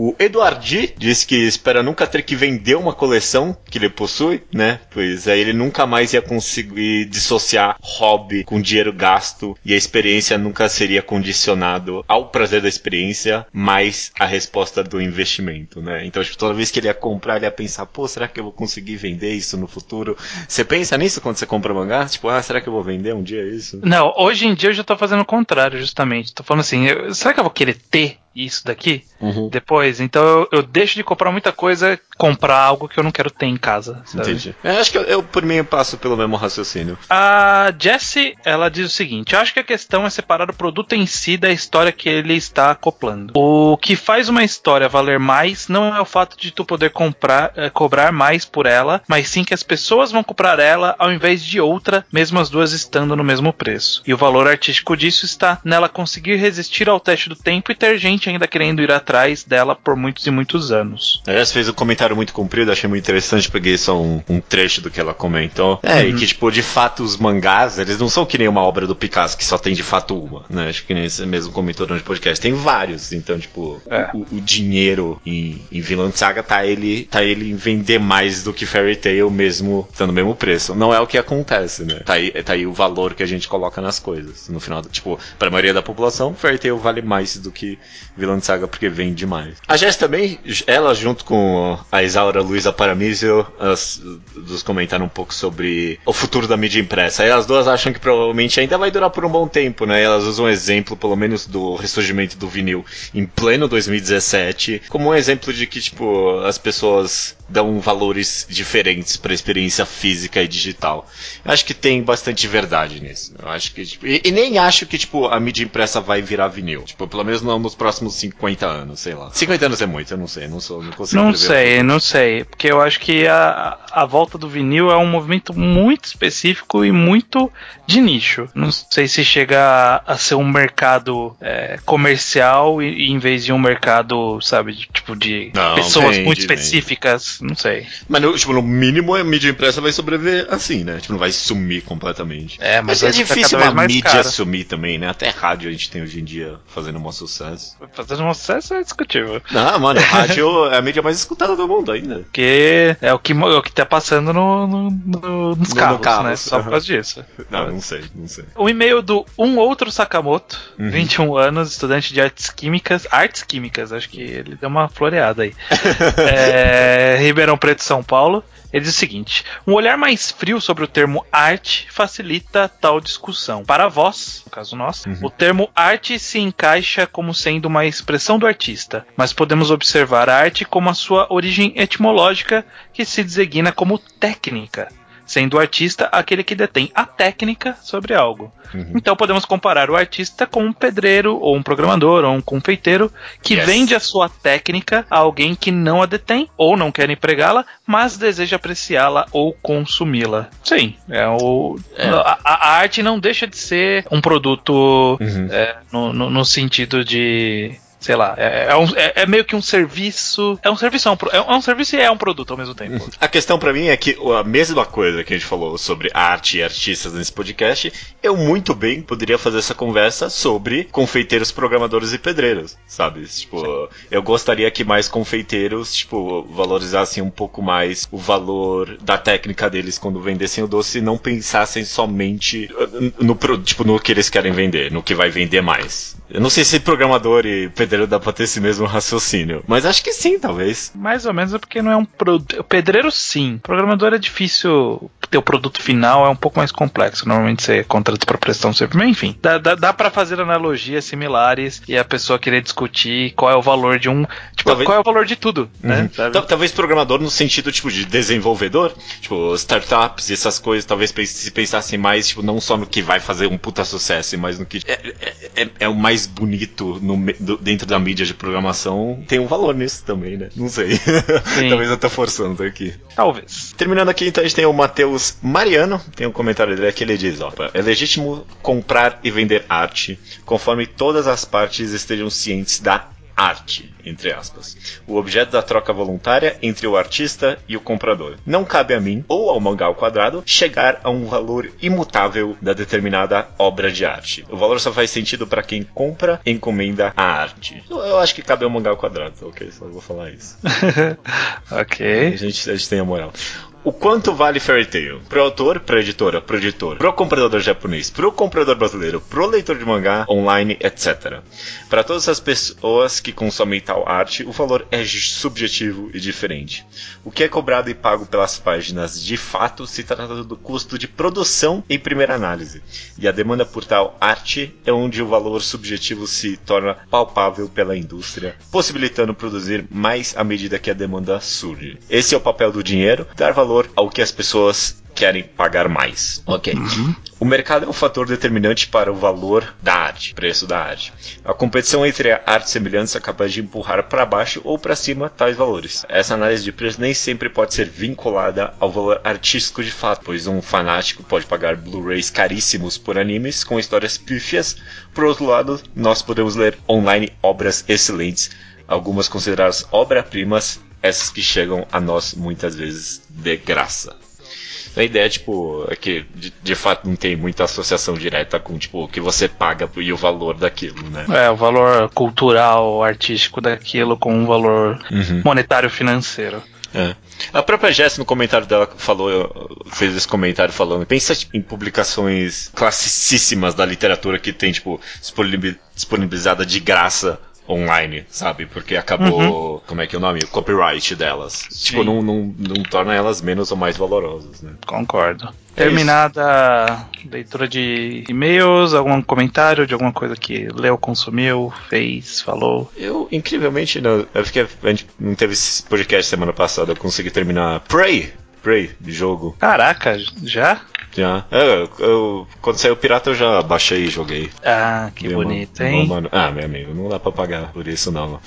O Eduardi disse que espera nunca ter que vender uma coleção que ele possui, né? Pois aí ele nunca mais ia conseguir dissociar hobby com dinheiro gasto e a experiência nunca seria condicionado ao prazer da experiência, mais a resposta do investimento, né? Então, toda vez que ele ia comprar, ele ia pensar, pô, será que eu vou conseguir vender isso no futuro? Você pensa nisso quando você compra mangá? Tipo, ah, será que eu vou vender um dia isso? Não, hoje em dia eu já tô fazendo o contrário, justamente. Tô falando assim, eu- será que eu vou querer ter isso daqui Uhum. depois? Então eu, eu deixo de comprar muita coisa, comprar algo que eu não quero ter em casa. sabe? Entendi. Eu acho que eu, eu, por mim, eu passo pelo mesmo raciocínio. A Jessie, ela diz o seguinte: Eu acho que a questão é separar o produto em si da história que ele está acoplando. O que faz uma história valer mais não é o fato de tu poder comprar, eh, cobrar mais por ela, mas sim que as pessoas vão comprar ela ao invés de outra, mesmo as duas estando no mesmo preço. E o valor artístico disso está nela conseguir resistir ao teste do tempo e ter gente ainda querendo ir atrás dela por muitos e muitos anos. Aliás, fez um comentário muito comprido, achei muito interessante, peguei só um, um trecho do que ela comentou. É, e que, tipo, de fato, os mangás, eles não são que nem uma obra do Picasso, que só tem de fato uma, né? Acho que nem você mesmo comentou durante o podcast. Tem vários, então, tipo, É. o, o dinheiro em, em Vinland Saga tá ele, tá ele em vender mais do que Fairy Tail mesmo estando no mesmo preço. Não é o que acontece, né? Tá aí, tá aí o valor que a gente coloca nas coisas. No final, tipo, pra maioria da população, Fairy Tail vale mais do que Vinland Saga porque vende mais. A Jess também, ela junto com a Isaura Luiza Paramizio, duas comentaram um pouco sobre o futuro da mídia impressa. Aí as duas acham que provavelmente ainda vai durar por um bom tempo, né? Elas usam um exemplo, pelo menos, do ressurgimento do vinil em pleno 2017, como um exemplo de que, tipo, as pessoas dão valores diferentes para experiência física e digital. Eu acho que tem bastante verdade nisso. Eu acho que, tipo, e, e nem acho que, tipo, a mídia impressa vai virar vinil. Tipo, pelo menos não nos próximos 50 anos, sei lá. 50 anos é muito, eu não sei, não sou, não consigo Não sei, não sei. Porque eu acho que a, a volta do vinil é um movimento muito específico e muito de nicho. Não sei se chega a, a ser um mercado é, comercial e, e em vez de um mercado, sabe, de, tipo de Não, pessoas vende, muito vende. específicas. Não sei. Mas, no, tipo, no mínimo a mídia impressa vai sobreviver assim, né? Tipo, não vai sumir completamente. É, mas Mas é difícil uma mais mídia caro. sumir também, né? Até rádio a gente tem hoje em dia fazendo um sucesso. Fazendo um sucesso é discutível. Não, mano, rádio é a mídia mais escutada do mundo ainda. Porque é o que, é o que tá passando no, no- no- nos No- carros, carros, né? Só por causa disso. Não, não sei, não sei. O e-mail do Um Outro Sakamoto, Uhum. 21 anos, estudante de artes químicas. Artes químicas, acho que ele deu uma floreada aí. <laughs> é, Ribeirão Preto, São Paulo. Ele diz o seguinte: um olhar mais frio sobre o termo arte facilita tal discussão. Para vós, no caso nós, Uhum. o termo arte se encaixa como sendo uma expressão do artista, mas podemos observar a arte como a sua origem etimológica, que se designa como técnica. Sendo o artista aquele que detém a técnica sobre algo. Uhum. Então podemos comparar o artista com um pedreiro, ou um programador, ou um confeiteiro que Yes. vende a sua técnica a alguém que não a detém, ou não quer empregá-la, mas deseja apreciá-la ou consumi-la. Sim, é o, A, a arte não deixa de ser um produto Uhum. é, no, no- no sentido de. Sei lá, é, é um- é- é meio que um serviço. É um serviço, é um, pro- é um serviço e é um produto ao mesmo tempo. <laughs> A questão pra mim é que a mesma coisa que a gente falou sobre arte e artistas nesse podcast, eu muito bem poderia fazer essa conversa sobre confeiteiros, programadores e pedreiros, sabe? Tipo, eu gostaria que mais confeiteiros, tipo, valorizassem um pouco mais o valor da técnica deles quando vendessem o doce e não pensassem somente uh, no, tipo, no que eles querem vender, no que vai vender mais. Eu não sei se programador e pedreiro dá pra ter esse mesmo raciocínio, mas acho que sim, talvez. Mais ou menos é porque não é um produto. Pedreiro, sim. Programador é difícil ter o produto final, é um pouco mais complexo. Normalmente você contrata para prestar um serviço. Mas enfim, dá, dá, dá para fazer analogias similares e a pessoa querer discutir qual é o valor de um. Tipo, Talvez- qual é o valor de tudo, né? Uhum. Tal- Talvez programador no sentido tipo de desenvolvedor, tipo startups e essas coisas, talvez se pensassem mais tipo não só no que vai fazer um puta sucesso, mas no que é, é- é- é o mais bonito no do- dentro da mídia de programação, tem um valor nisso também, né? Não sei. <laughs> talvez eu tô forçando aqui. Talvez. Terminando aqui, então a gente tem o Matheus Mariano, tem um comentário dele aqui, ele diz, ó, é legítimo comprar e vender arte, conforme todas as partes estejam cientes da arte, entre aspas. O objeto da troca voluntária entre o artista e o comprador. Não cabe a mim, ou ao mangá ao quadrado, chegar a um valor imutável da determinada obra de arte. O valor só faz sentido para quem compra e encomenda a arte. Eu, eu acho que cabe ao mangá ao quadrado, ok? Só vou falar isso. <laughs> A ok. gente, a gente tem a moral. O quanto vale Fairy Tail? Pro autor, pra editora, pro editor, pro comprador japonês, pro comprador brasileiro, pro leitor de mangá, online, etc. Para todas as pessoas que consomem tal arte, o valor é subjetivo e diferente. O que é cobrado e pago pelas páginas de fato se trata do custo de produção em primeira análise. E a demanda por tal arte é onde o valor subjetivo se torna palpável pela indústria, possibilitando produzir mais à medida que a demanda surge. Esse é o papel do dinheiro, dar valor ao que as pessoas querem pagar mais. Ok. O mercado é um fator determinante para o valor da arte, preço da arte. A competição entre artes semelhantes é capaz de empurrar para baixo ou para cima tais valores. Essa análise de preço nem sempre pode ser vinculada ao valor artístico de fato, pois um fanático pode pagar Blu-rays caríssimos por animes com histórias pífias. Por outro lado, nós podemos ler online obras excelentes, algumas consideradas obra-primas, essas que chegam a nós muitas vezes de graça. A ideia, tipo, é que de, de fato não tem muita associação direta com, tipo, o que você paga e o valor daquilo, né? É, o valor cultural, artístico daquilo com um valor monetário financeiro. É. A própria Jess no comentário dela falou, fez esse comentário falando, pensa tipo, em publicações classicíssimas da literatura que tem, tipo, disponibil- disponibilizada de graça online, sabe? Porque acabou, como é que é o nome? O copyright delas. Tipo, não, não, não torna elas menos ou mais valorosas, né? Concordo. É Terminada a leitura de e-mails, algum comentário de alguma coisa que leu, consumiu, fez, falou. Eu, incrivelmente, não, eu fiquei, a gente não teve esse podcast semana passada, eu consegui terminar Prey, Prey, de jogo. Caraca, já? Já. É, eu, eu- quando saiu o Pirata eu já baixei e joguei. Ah, que uma- bonito, uma hein? mano- Ah, meu amigo, não dá pra pagar por isso não.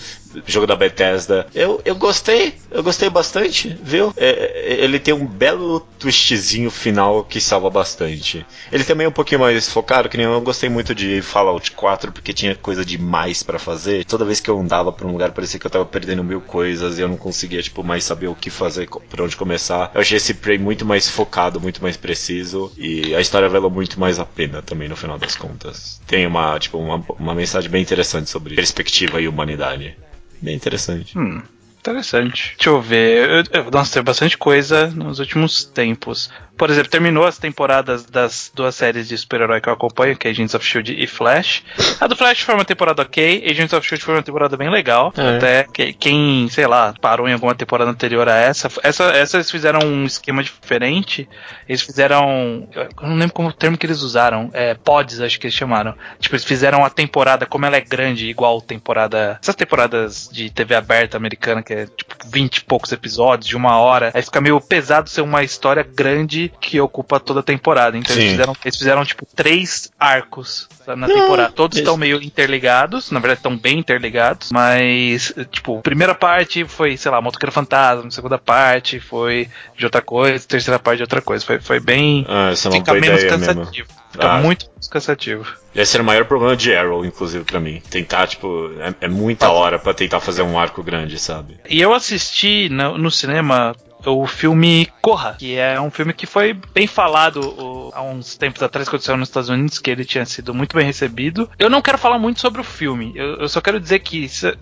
Jogo da Bethesda. Eu, eu gostei, eu gostei bastante, viu? É, é, ele tem um belo twistzinho final que salva bastante. Ele também é um pouquinho mais focado, que nem eu gostei muito de Fallout 4 porque tinha coisa demais pra fazer. Toda vez que eu andava pra um lugar parecia que eu tava perdendo mil coisas e eu não conseguia, tipo, mais saber o que fazer, por onde começar. Eu achei esse Prey muito mais focado, muito mais preciso e a história valeu muito mais a pena também no final das contas. Tem uma, tipo, uma, uma mensagem bem interessante sobre perspectiva e humanidade. Bem interessante. Hum, interessante. Deixa eu ver. Eu, eu, nossa, tem bastante coisa nos últimos tempos. Por exemplo, terminou as temporadas das duas séries de super-herói que eu acompanho, que é Agents of Shield e Flash. A do Flash foi uma temporada ok, Agents of Shield foi uma temporada bem legal. É. Até que- quem, sei lá, parou em alguma temporada anterior a essa, essa, essa eles fizeram um esquema diferente. Eles fizeram. Eu não lembro como o termo que eles usaram. É, pods, acho que eles chamaram. Tipo, eles fizeram a temporada, como ela é grande, igual temporada. Essas temporadas de TV aberta americana, que é tipo tipo 20 e poucos episódios, de uma hora. Aí fica meio pesado ser uma história grande que ocupa toda a temporada. Então eles fizeram, eles fizeram, tipo, três arcos na temporada. Todos estão meio interligados, na verdade estão bem interligados, mas, tipo, primeira parte foi, sei lá, Motoqueiro Fantasma, segunda parte foi de outra coisa, terceira parte de outra coisa. Foi, foi bem. Ah, é Fica menos ideia mesmo. cansativo. Fica Ah. muito cansativo. Esse era o maior problema de Arrow, inclusive, pra mim. Tentar, tipo, é, é muita hora pra tentar fazer um arco grande, sabe? E eu assisti no, no cinema o filme Corra, que é um filme que foi bem falado o- há uns tempos atrás, quando saiu nos Estados Unidos, que ele tinha sido muito bem recebido. Eu não quero falar muito sobre o filme, eu, eu só quero dizer que se-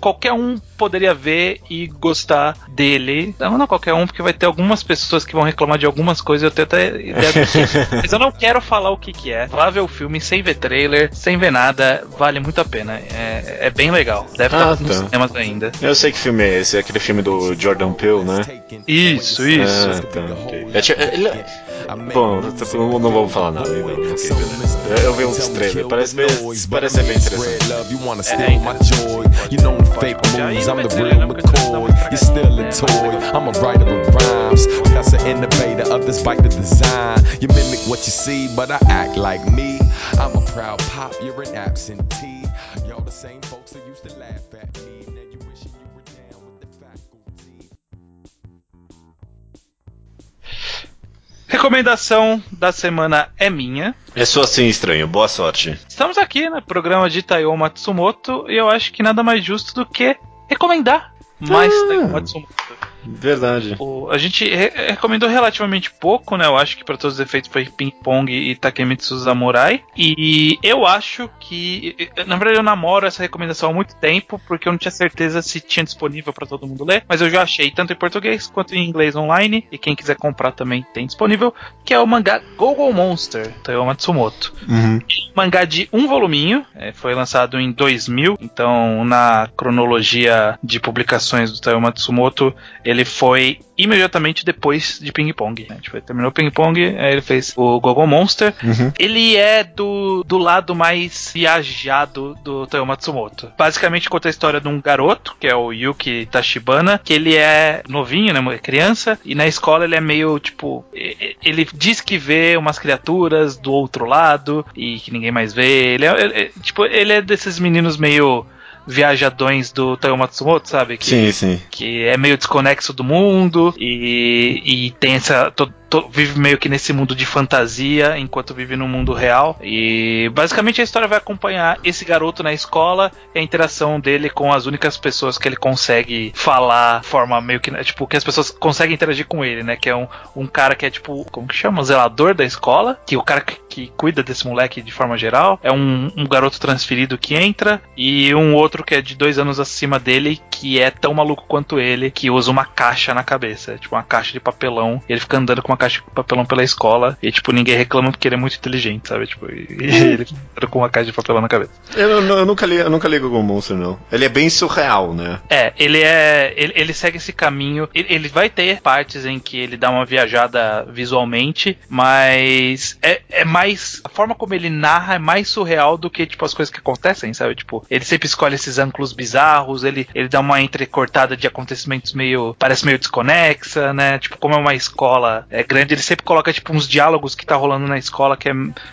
qualquer um poderia ver e gostar dele. Não, não qualquer um, porque vai ter algumas pessoas que vão reclamar de algumas coisas, eu tenho até ideia do que é. <laughs> Mas eu não quero falar o que, que é. Vá ver o filme sem ver trailer, sem ver nada, vale muito a pena. É, é bem legal. Deve Ah, estar nos tá. cinemas ainda. Eu sei que filme é esse, é aquele filme do Jordan Peele, né? Isso, isso. Ah, tá. É, ti- ele é- Bom, não vamos falar nada ainda. ok, beleza. Eu vi uns trailers, parece, bem, parece ser bem interessante. You wanna steal fake moves, I'm the real McCoy. You're still a toy, I'm a writer of rhymes. That's an innovator, others bite the design. You mimic what you see, but I act like me. I'm a proud pop, you're an absentee. Y'all the same folks Recomendação da semana é minha. É só assim estranho, boa sorte. Estamos aqui no programa de Taiyo Matsumoto e eu acho que nada mais justo do que recomendar mais Ah. Taiyo Matsumoto. Verdade. O- a gente re- recomendou relativamente pouco, né? Eu acho que para todos os efeitos foi Ping Pong e Takemitsu Samurai. E eu acho que. Na verdade, eu namoro essa recomendação há muito tempo, porque eu não tinha certeza se tinha disponível para todo mundo ler. Mas eu já achei tanto em português quanto em inglês online. E quem quiser comprar também tem disponível. Que é o mangá Gogo Monster, Taiyo Matsumoto Uhum. mangá de um voluminho, é, foi lançado em 2000, então na cronologia de publicações do Taiyo Matsumoto, ele foi imediatamente depois de Ping Pong. né? Tipo, ele terminou Ping Pong, aí ele fez o Gogo Monster. Uhum. Ele é do, do lado mais viajado do Taiyo Matsumoto. Basicamente conta a história de um garoto, que é o Yuki Tachibana, que ele é novinho, né, é criança, e na escola ele é meio, tipo, ele diz que vê umas criaturas do outro lado e que ninguém mais vê. Ele é, ele é- tipo, ele é desses meninos meio viajadões do Taiyo Matsumoto, sabe? Que, Sim, sim. que é meio desconexo do mundo e, e tem essa. to- to- vive meio que nesse mundo de fantasia enquanto vive no mundo real. E basicamente a história vai acompanhar esse garoto na escola e a interação dele com as únicas pessoas que ele consegue falar forma meio que. Tipo, que as pessoas conseguem interagir com ele, né? Que é um, um cara que é tipo. Como que chama? Zelador da escola. Que o cara que, que cuida desse moleque de forma geral. É um, um garoto transferido que entra. E um outro que é de dois anos acima dele, que é tão maluco quanto ele, que usa uma caixa na cabeça. Tipo, uma caixa de papelão. E ele fica andando com uma caixa de papelão pela escola. E, tipo, ninguém reclama porque ele é muito inteligente, sabe? Tipo, e, e <laughs> ele anda com uma caixa de papelão na cabeça. Eu, eu- eu nunca li, eu nunca li Google Monster, não. Ele é bem surreal, né? É, ele é. Ele, ele segue esse caminho. Ele, ele vai ter partes em que ele dá uma viajada visualmente, mas é, é mais. A forma como ele narra é mais surreal do que, tipo, as coisas que acontecem, sabe? Tipo, ele sempre escolhe esses ângulos bizarros, ele, ele dá uma entrecortada de acontecimentos meio. parece meio desconexa, né? Tipo, como é uma escola é, grande, ele sempre coloca, tipo, uns diálogos que tá rolando na escola que é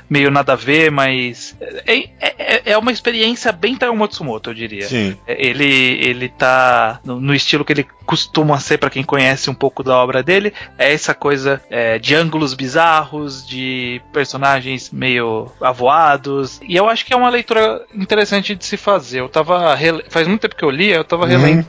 meio nada a ver, mas. É, é, é uma experiência bem Taiyo Matsumoto, eu diria. Sim. É, Ele, ele tá no, no estilo que ele costuma ser pra quem conhece um pouco da obra dele. É essa coisa é, de ângulos bizarros, de personagens meio avoados. E eu acho que é uma leitura interessante de se fazer. Eu tava. rele- Faz muito tempo que eu li, eu tava Uhum. relendo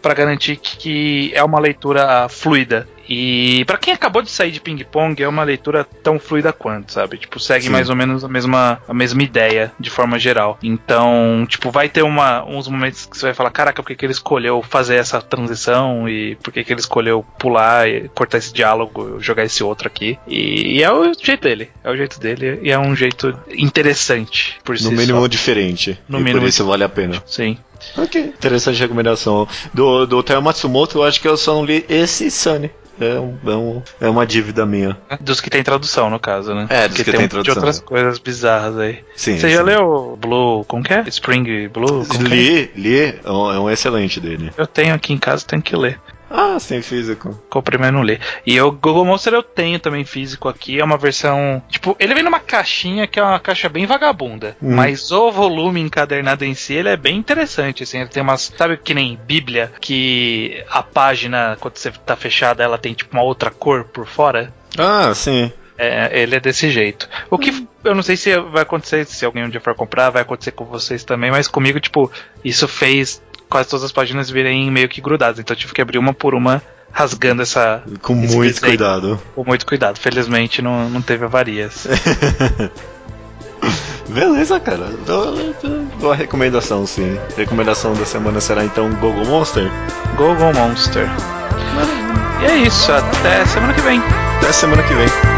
pra garantir que, que é uma leitura fluida. E pra quem acabou de sair de Ping Pong, é uma leitura tão fluida quanto, sabe? Tipo, segue Sim. mais ou menos a mesma, a mesma ideia, de forma geral. Então, tipo, vai ter uma, uns momentos que você vai falar, caraca, por que, que ele escolheu fazer essa transição? E por que, que ele escolheu pular e cortar esse diálogo, jogar esse outro aqui? E, e é o jeito dele. É o jeito dele e é um jeito interessante, por si No mínimo só. diferente. No e mínimo por isso vale a pena. Sim. Ok. Interessante recomendação. Do, do Taiyo Matsumoto, eu acho que eu só não li esse Sunny. É, um- é, um- é uma dívida minha. Dos que tem tradução, no caso, né? É, dos Porque que tem, tem tradução. de outras coisas bizarras aí. Sim. Você já sim. leu Blue, como que é? Spring Blue? É? Li, li, é um, é um excelente dele. Eu tenho aqui em casa, tenho que ler. Ah, sim, físico. Comprei, mas não li. E o Google Monster eu tenho também físico aqui. É uma versão. Tipo, ele vem numa caixinha que é uma caixa bem vagabunda. Hum. Mas o volume encadernado em si, ele é bem interessante. Assim, ele tem umas. Sabe que nem Bíblia? Que a página, quando você tá fechada, ela tem tipo uma outra cor por fora? Ah, sim. É, ele é desse jeito. O que eu não sei se vai acontecer, se alguém um dia for comprar, vai acontecer com vocês também, mas comigo, tipo, isso fez quase todas as páginas virem meio que grudadas. Então eu tive que abrir uma por uma, rasgando essa. Com muito desenho. cuidado. Com muito cuidado. Felizmente não, não teve avarias. <laughs> Beleza, cara. Dou, dou- dou a recomendação, sim. Recomendação da semana será então Google Monster. Google Monster. E é isso, até semana que vem. Até semana que vem.